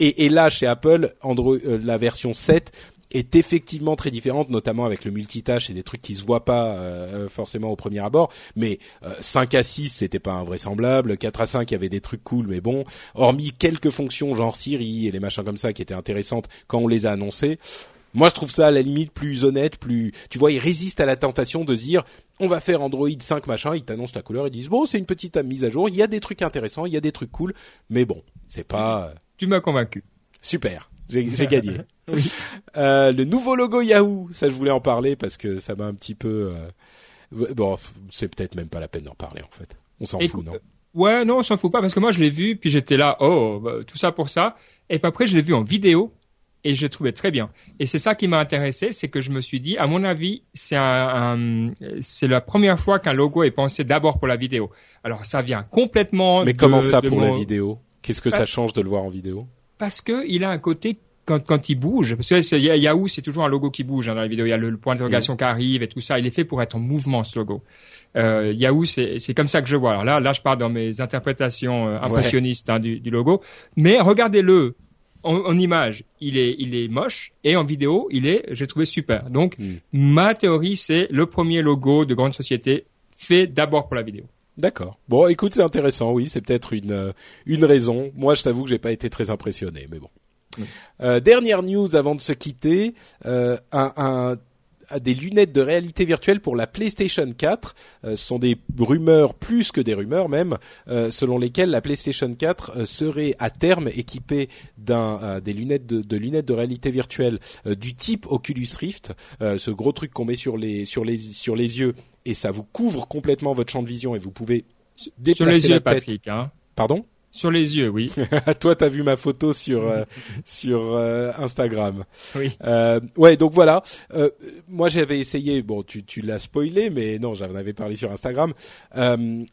Et, et là chez Apple Android euh, la version 7 est effectivement très différente, notamment avec le multitâche et des trucs qui se voient pas euh, forcément au premier abord. Mais 5 à 6, c'était pas invraisemblable. 4 à 5, il y avait des trucs cool, mais bon. Hormis quelques fonctions genre Siri et les machins comme ça qui étaient intéressantes quand on les a annoncées. Moi, je trouve ça à la limite plus honnête, plus. Tu vois, ils résistent à la tentation de dire, on va faire Android 5 machin. Ils t'annoncent la couleur, ils disent bon, c'est une petite mise à jour. Il y a des trucs intéressants, il y a des trucs cool, mais bon, c'est pas. Tu m'as convaincu. Super, j'ai [LAUGHS] gagné. Euh, le nouveau logo Yahoo, ça je voulais en parler parce que ça m'a un petit peu. Euh... Bon, c'est peut-être même pas la peine d'en parler en fait. On s'en fout, non? Ouais, non, on s'en fout pas parce que moi je l'ai vu, puis j'étais là, oh, bah, tout ça pour ça. Et puis après je l'ai vu en vidéo et je le trouvais très bien. Et c'est ça qui m'a intéressé, c'est que je me suis dit, à mon avis, c'est un, c'est la première fois qu'un logo est pensé d'abord pour la vidéo. Alors ça vient complètement. Mais de, comment ça de pour mon- la vidéo? Qu'est-ce que ça change de le voir en vidéo? Parce que il a un côté quand, quand il bouge, parce que Yahoo, c'est toujours un logo qui bouge hein, dans la vidéo. Il y a le, le point d'interrogation qui arrive et tout ça. Il est fait pour être en mouvement, ce logo. Euh, Yahoo, c'est c'est comme ça que je vois. Alors là, là, je parle dans mes interprétations euh, impressionnistes hein, du, du logo. Mais regardez-le en, en image, il est, il est moche, et en vidéo, il est, j'ai trouvé super. Donc, Mm. ma théorie, c'est le premier logo de grande société fait d'abord pour la vidéo. D'accord. Bon, écoute, c'est intéressant. Oui, c'est peut-être une euh, une raison. Moi, je t'avoue que j'ai pas été très impressionné, mais bon. Euh, dernière news avant de se quitter, euh, un- un- des lunettes de réalité virtuelle pour la PlayStation 4. Euh, ce sont des rumeurs plus que des rumeurs même, euh, selon lesquelles la PlayStation 4 euh, serait à terme équipée d'un euh, des lunettes de, de lunettes de réalité virtuelle euh, du type Oculus Rift, euh, ce gros truc qu'on met sur les sur les sur les yeux et ça vous couvre complètement votre champ de vision et vous pouvez Sur déplacer les yeux, la tête. Patrick. Hein. Pardon? Sur les yeux, oui. [LAUGHS] Toi, t'as vu ma photo sur euh, [LAUGHS] sur euh, Instagram. oui. Euh, ouais, donc voilà. Euh, moi, j'avais essayé. Bon, tu tu l'as spoilé, mais non, j'en avais parlé sur Instagram.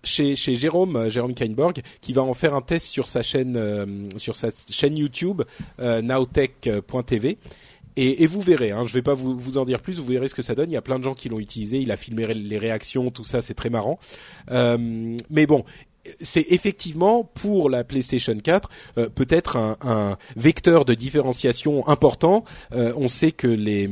Chez chez Jérôme Jérôme Kainborg, qui va en faire un test sur sa chaîne sur sa chaîne YouTube nowtech.tv. Et, et vous verrez, hein, je vais pas vous, vous en dire plus, vous verrez ce que ça donne. Il y a plein de gens qui l'ont utilisé, il a filmé les réactions, tout ça, c'est très marrant. Euh, mais bon, c'est effectivement pour la PlayStation 4 euh, peut-être un, un vecteur de différenciation important. Euh, on sait que les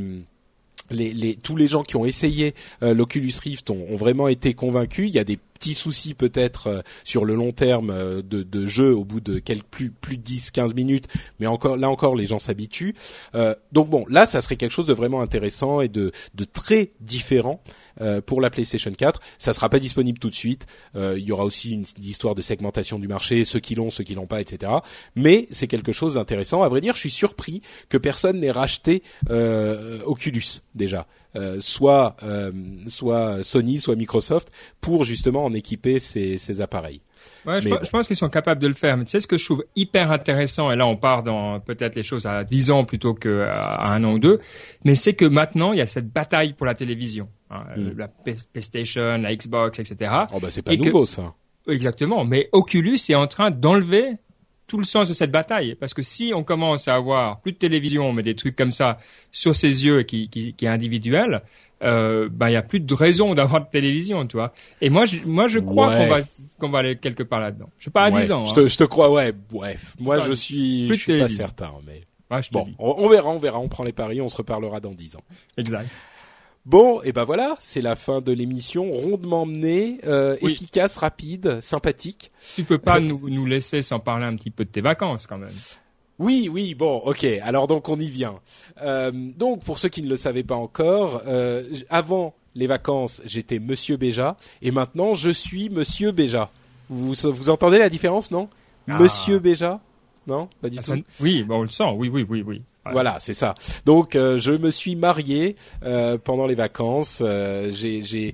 les, les, tous les gens qui ont essayé euh, l'Oculus Rift ont, ont vraiment été convaincus. Il y a des petits soucis peut-être euh, sur le long terme euh, de, de jeu au bout de quelques plus plus de 10-15 minutes, mais encore là encore les gens s'habituent. Euh, donc bon, là ça serait quelque chose de vraiment intéressant et de, de très différent euh, pour la PlayStation 4. Ça sera pas disponible tout de suite. Euh, il y aura aussi une, histoire de segmentation du marché, ceux qui l'ont, ceux qui l'ont pas, etc. Mais c'est quelque chose d'intéressant. À vrai dire, je suis surpris que personne n'ait racheté euh, Oculus déjà. Euh, soit euh, soit Sony, soit Microsoft, pour justement en équiper ces, ces appareils. Ouais, je, bon. pense qu'ils sont capables de le faire. Mais tu sais ce que je trouve hyper intéressant, et là on part dans peut-être les choses à 10 ans plutôt qu'à un an ou deux, mais c'est que maintenant il y a cette bataille pour la télévision. hein, Mm. La P- PlayStation, la Xbox, etc. Oh bah c'est pas Et que- nouveau ça. Exactement. Mais Oculus est en train d'enlever tout le sens de cette bataille. Parce que si on commence à avoir plus de télévision, mais des trucs comme ça sur ses yeux qui, qui, qui est individuel, euh, ben il y a plus de raison [LAUGHS] d'avoir de télévision, tu vois. Et moi, je, moi, je crois Ouais. qu'on va qu'on va aller quelque part là-dedans. Je sais pas à Ouais, 10 ans. Je hein. te, je te crois, ouais, bref. Moi je suis, plus je suis pas certain, mais Ouais, je te bon, on verra, on verra. On prend les paris, on se reparlera dans 10 ans. Exact. Bon, et ben voilà, c'est la fin de l'émission, rondement menée, euh, Oui. efficace, rapide, sympathique. Tu peux pas nous, nous laisser sans parler un petit peu de tes vacances quand même. Oui, oui, bon, ok. Alors donc on y vient. Euh, donc pour ceux qui ne le savaient pas encore, euh, avant les vacances, j'étais Monsieur Béja, et maintenant je suis Monsieur Béja. Vous vous entendez la différence, non? Ah. Monsieur Béja, non? Pas du Ah, tout. ça- oui, on le sent. Oui, oui, oui, oui. Voilà, c'est ça. Donc euh, je me suis marié euh, pendant les vacances. Euh, j'ai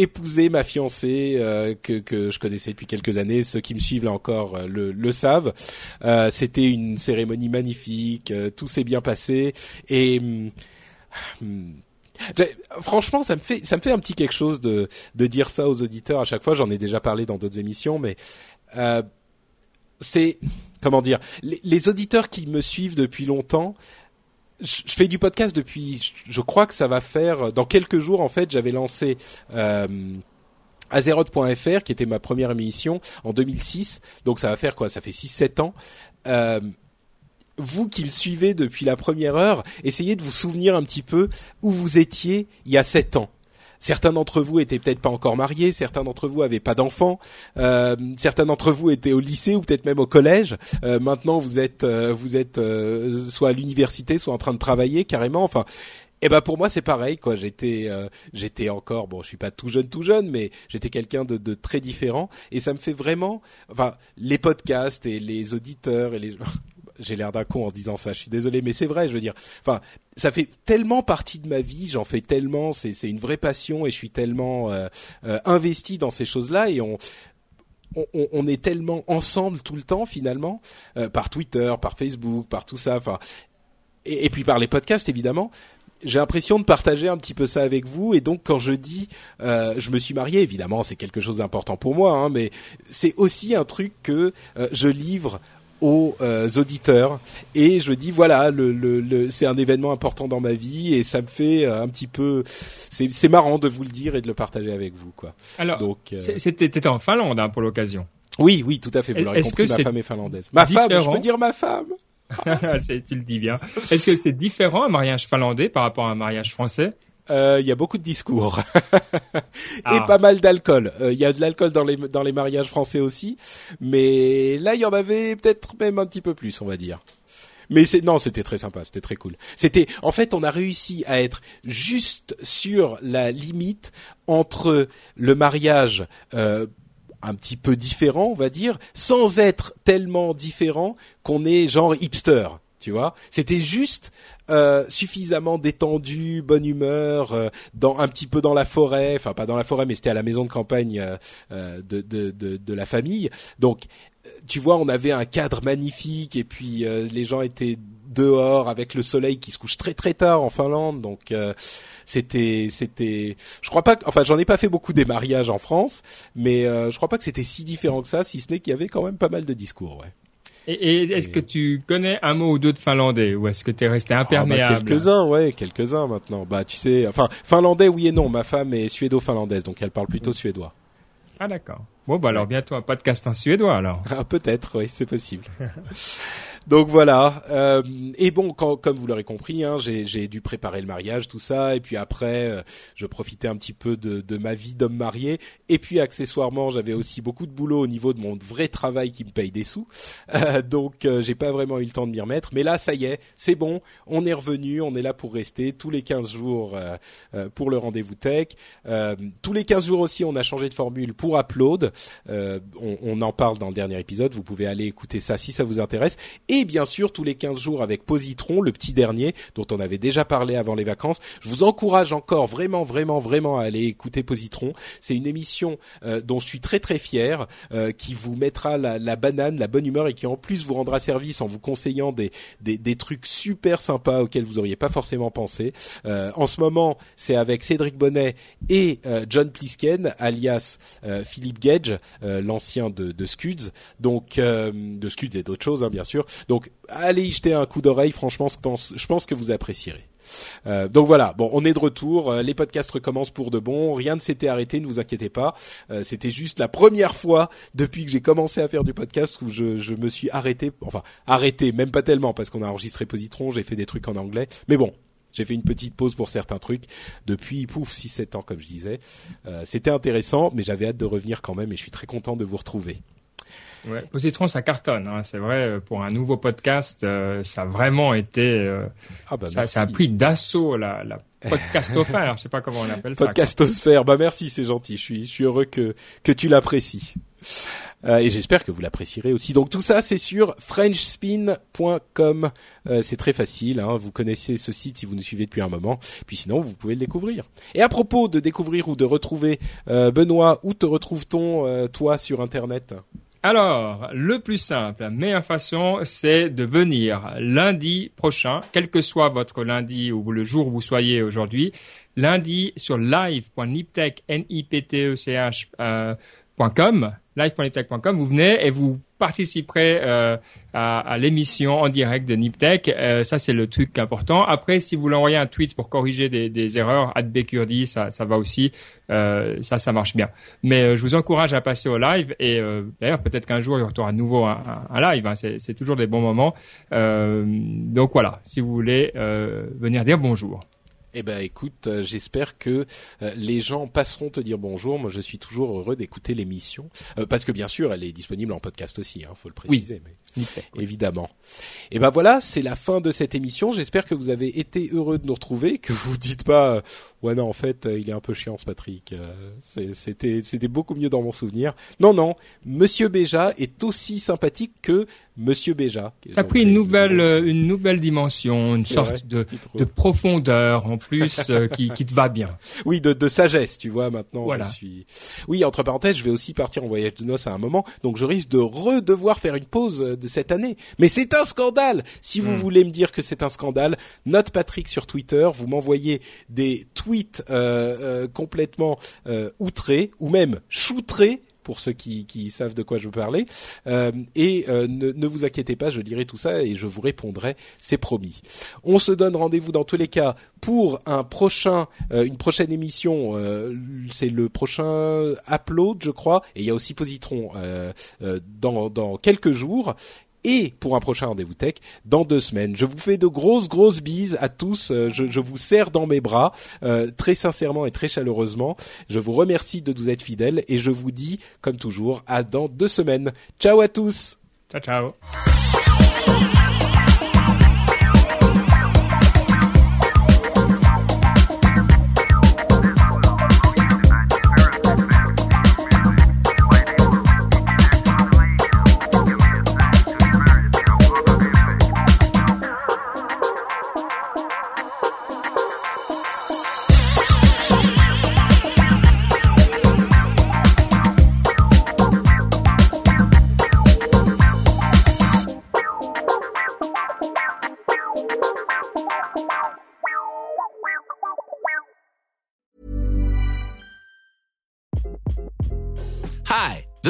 épousé ma fiancée euh, que que je connaissais depuis quelques années. Ceux qui me suivent là encore euh, le le savent. Euh, C'était une cérémonie magnifique. tout s'est bien passé et hum, hum, Franchement, ça me fait ça me fait un petit quelque chose de de dire ça aux auditeurs à chaque fois. J'en ai déjà parlé dans d'autres émissions, mais c'est comment dire les, auditeurs qui me suivent depuis longtemps je fais du podcast depuis, je- je crois que ça va faire, dans quelques jours en fait, j'avais lancé euh, Azeroth.fr qui était ma première émission en 2006, donc ça va faire quoi? Ça fait 6-7 ans. Euh, vous qui me suivez depuis la première heure, essayez de vous souvenir un petit peu où vous étiez il y a 7 ans. Certains d'entre vous étaient peut-être pas encore mariés, certains d'entre vous avaient pas d'enfants, euh, certains d'entre vous étaient au lycée ou peut-être même au collège. Euh, maintenant, vous êtes euh, vous êtes soit à l'université, soit en train de travailler carrément. Enfin, eh ben pour moi c'est pareil quoi. J'étais j'étais encore bon, je suis pas tout jeune tout jeune, mais j'étais quelqu'un de, de très différent et ça me fait vraiment. Enfin, les podcasts et les auditeurs et les j'ai l'air d'un con en disant ça. Je suis désolé, mais c'est vrai. Je veux dire, enfin, ça fait tellement partie de ma vie. J'en fais tellement. C'est une vraie passion et je suis tellement euh, euh, investi dans ces choses-là et on. Est tellement ensemble tout le temps finalement euh, par Twitter, par Facebook, par tout ça, enfin et, puis par les podcasts évidemment. J'ai l'impression de partager un petit peu ça avec vous et donc quand je dis euh, je me suis marié évidemment c'est quelque chose d'important pour moi hein, mais c'est aussi un truc que je livre aux euh, auditeurs. Et je dis voilà le, le, le- c'est un événement important dans ma vie et ça me fait euh, un petit peu c'est marrant de vous le dire et de le partager avec vous quoi. Alors, donc euh, c'était en Finlande hein, pour l'occasion. oui oui tout à fait vous l'aurez compris que ma femme est finlandaise. Ma femme je peux dire ma femme. [LAUGHS] Tu le dis bien. Est-ce que c'est différent un mariage finlandais par rapport à un mariage français? Euh, il y a beaucoup de discours [LAUGHS] et Ah. pas mal d'alcool. Euh, Il y a de l'alcool dans les dans les mariages français aussi, mais là il y en avait peut-être même un petit peu plus, on va dire. Mais c'est non, c'était très sympa, c'était très cool. C'était en fait, on a réussi à être juste sur la limite entre le mariage euh, un petit peu différent, on va dire, sans être tellement différent qu'on est genre hipster, tu vois. C'était juste euh, suffisamment détendu, bonne humeur, euh, dans un petit peu dans la forêt, enfin pas dans la forêt, mais c'était à la maison de campagne euh, euh, de, de, de, de la famille. Donc, euh, tu vois, on avait un cadre magnifique et puis euh, les gens étaient dehors avec le soleil qui se couche très très tard en Finlande, donc c'était c'était je crois pas que, enfin j'en ai pas fait beaucoup des mariages en France mais euh, je crois pas que c'était si différent que ça si ce n'est qu'il y avait quand même pas mal de discours ouais Et, et est-ce que tu connais un mot ou deux de finlandais ou est-ce que tu es resté Ah, bah, imperméable quelques-uns ouais quelques-uns maintenant bah tu sais enfin finlandais oui et non ma femme est suédo-finlandaise donc elle parle plutôt suédois Ah d'accord. Bon bah alors bientôt un podcast en suédois alors. Ah, peut-être, oui, c'est possible. [LAUGHS] Donc voilà. Euh, et bon, comme vous l'aurez compris, hein, j'ai dû préparer le mariage, tout ça, et puis après, euh, je profitais un petit peu de, ma vie d'homme marié. Et puis accessoirement, j'avais aussi beaucoup de boulot au niveau de mon vrai travail qui me paye des sous. [LAUGHS] Euh, donc euh, j'ai pas vraiment eu le temps de m'y remettre. Mais là, ça y est, c'est bon, on est revenu, on est là pour rester tous les 15 jours pour le rendez-vous tech. Tous les 15 jours aussi, on a changé de formule pour Upload. On, on en parle dans le dernier épisode. Vous pouvez aller écouter ça si ça vous intéresse. Et bien sûr, tous les 15 jours avec Positron, le petit dernier dont on avait déjà parlé avant les vacances. Je vous encourage encore vraiment, vraiment, vraiment à aller écouter Positron. C'est une émission euh, dont je suis très, très fier, euh, qui vous mettra la, banane, la bonne humeur et qui en plus vous rendra service en vous conseillant des, des, trucs super sympas auxquels vous auriez pas forcément pensé. Euh, en ce moment, c'est avec Cédric Bonnet et euh, John Plisken, alias Philippe Gage, l'ancien de, de Scuds, donc de Scuds et d'autres choses, hein, bien sûr. Donc, allez y jeter un coup d'oreille. Franchement, je pense, que vous apprécierez. Euh, donc voilà, bon, on est de retour. Euh, les podcasts recommencent pour de bon. Rien ne s'était arrêté, ne vous inquiétez pas. Euh, C'était juste la première fois depuis que j'ai commencé à faire du podcast où je, je me suis arrêté. Enfin, arrêté, même pas tellement parce qu'on a enregistré Positron. J'ai fait des trucs en anglais, mais bon. J'ai fait une petite pause pour certains trucs depuis pouf 6-7 ans comme je disais. Euh, C'était intéressant, mais j'avais hâte de revenir quand même et je suis très content de vous retrouver. Ouais. Positron ça cartonne, hein, c'est vrai euh, pour un nouveau podcast, euh, ça a vraiment été, euh, Ah bah ça, ça a pris d'assaut la, la [LAUGHS] podcastosphère, je sais pas comment on appelle ça. Podcastosphère. Bah merci, c'est gentil. Je suis, je suis heureux que que tu l'apprécies. Euh, et j'espère que vous l'apprécierez aussi. Donc tout ça, c'est sur frenchspin.com. Euh, c'est très facile. Hein. Vous connaissez ce site si vous nous suivez depuis un moment. Puis sinon, vous pouvez le découvrir. Et à propos de découvrir ou de retrouver euh, Benoît, où te retrouve-t-on toi sur Internet? Alors, le plus simple, la meilleure façon, c'est de venir lundi prochain, quel que soit votre lundi ou le jour où vous soyez aujourd'hui, lundi sur live.niptech, N-I-P-T-E-C-H, euh, live.com, live.niptech.com, vous venez et vous participerez euh, à, l'émission en direct de Niptech. Euh, ça, c'est le truc important. Après, si vous voulez envoyer un tweet pour corriger des, erreurs, @bkurdi, ça, ça va aussi. Euh, ça, ça marche bien. Mais je vous encourage à passer au live et d'ailleurs, peut-être qu'un jour, il y aura à nouveau un, un, un live. Hein. C'est toujours des bons moments. donc voilà, si vous voulez venir dire bonjour. Eh ben, écoute, euh, j'espère que euh, les gens passeront te dire bonjour. Moi, je suis toujours heureux d'écouter l'émission euh, parce que bien sûr, elle est disponible en podcast aussi. Hein, faut le préciser. Oui. Mais, évidemment. Et eh ben voilà, c'est la fin de cette émission. J'espère que vous avez été heureux de nous retrouver, que vous dites pas, ouais non, en fait, il est un peu chiant ce Patrick. C'était, c'était beaucoup mieux dans mon souvenir. Non, non, Monsieur Béja est aussi sympathique que Monsieur Béja. Ça a pris une nouvelle, une nouvelle dimension, une sorte de, de profondeur plus euh, qui, qui, te va bien. [LAUGHS] Oui, de, de sagesse, tu vois. Maintenant, je suis. Oui, entre parenthèses, je vais aussi partir en voyage de noces à un moment, donc je risque de redevoir faire une pause euh, de cette année. Mais c'est un scandale. Si vous hmm. voulez me dire que c'est un scandale, note Patrick sur Twitter. Vous m'envoyez des tweets euh, euh complètement euh, outrés ou même choutrés pour ceux qui, qui, savent de quoi je veux parler. Euh, et euh, ne, ne, vous inquiétez pas, je dirai tout ça et je vous répondrai, c'est promis. On se donne rendez-vous dans tous les cas pour un prochain, euh, une prochaine émission. Euh, c'est le prochain upload, je crois, et il y a aussi Positron euh, dans, dans quelques jours et pour un prochain rendez-vous tech dans deux semaines. Je vous fais de grosses grosses bises à tous. Euh, je, je vous serre dans mes bras euh, très sincèrement et très chaleureusement. Je vous remercie de nous être fidèles et je vous dis comme toujours à dans deux semaines. Ciao à tous. Ciao ciao.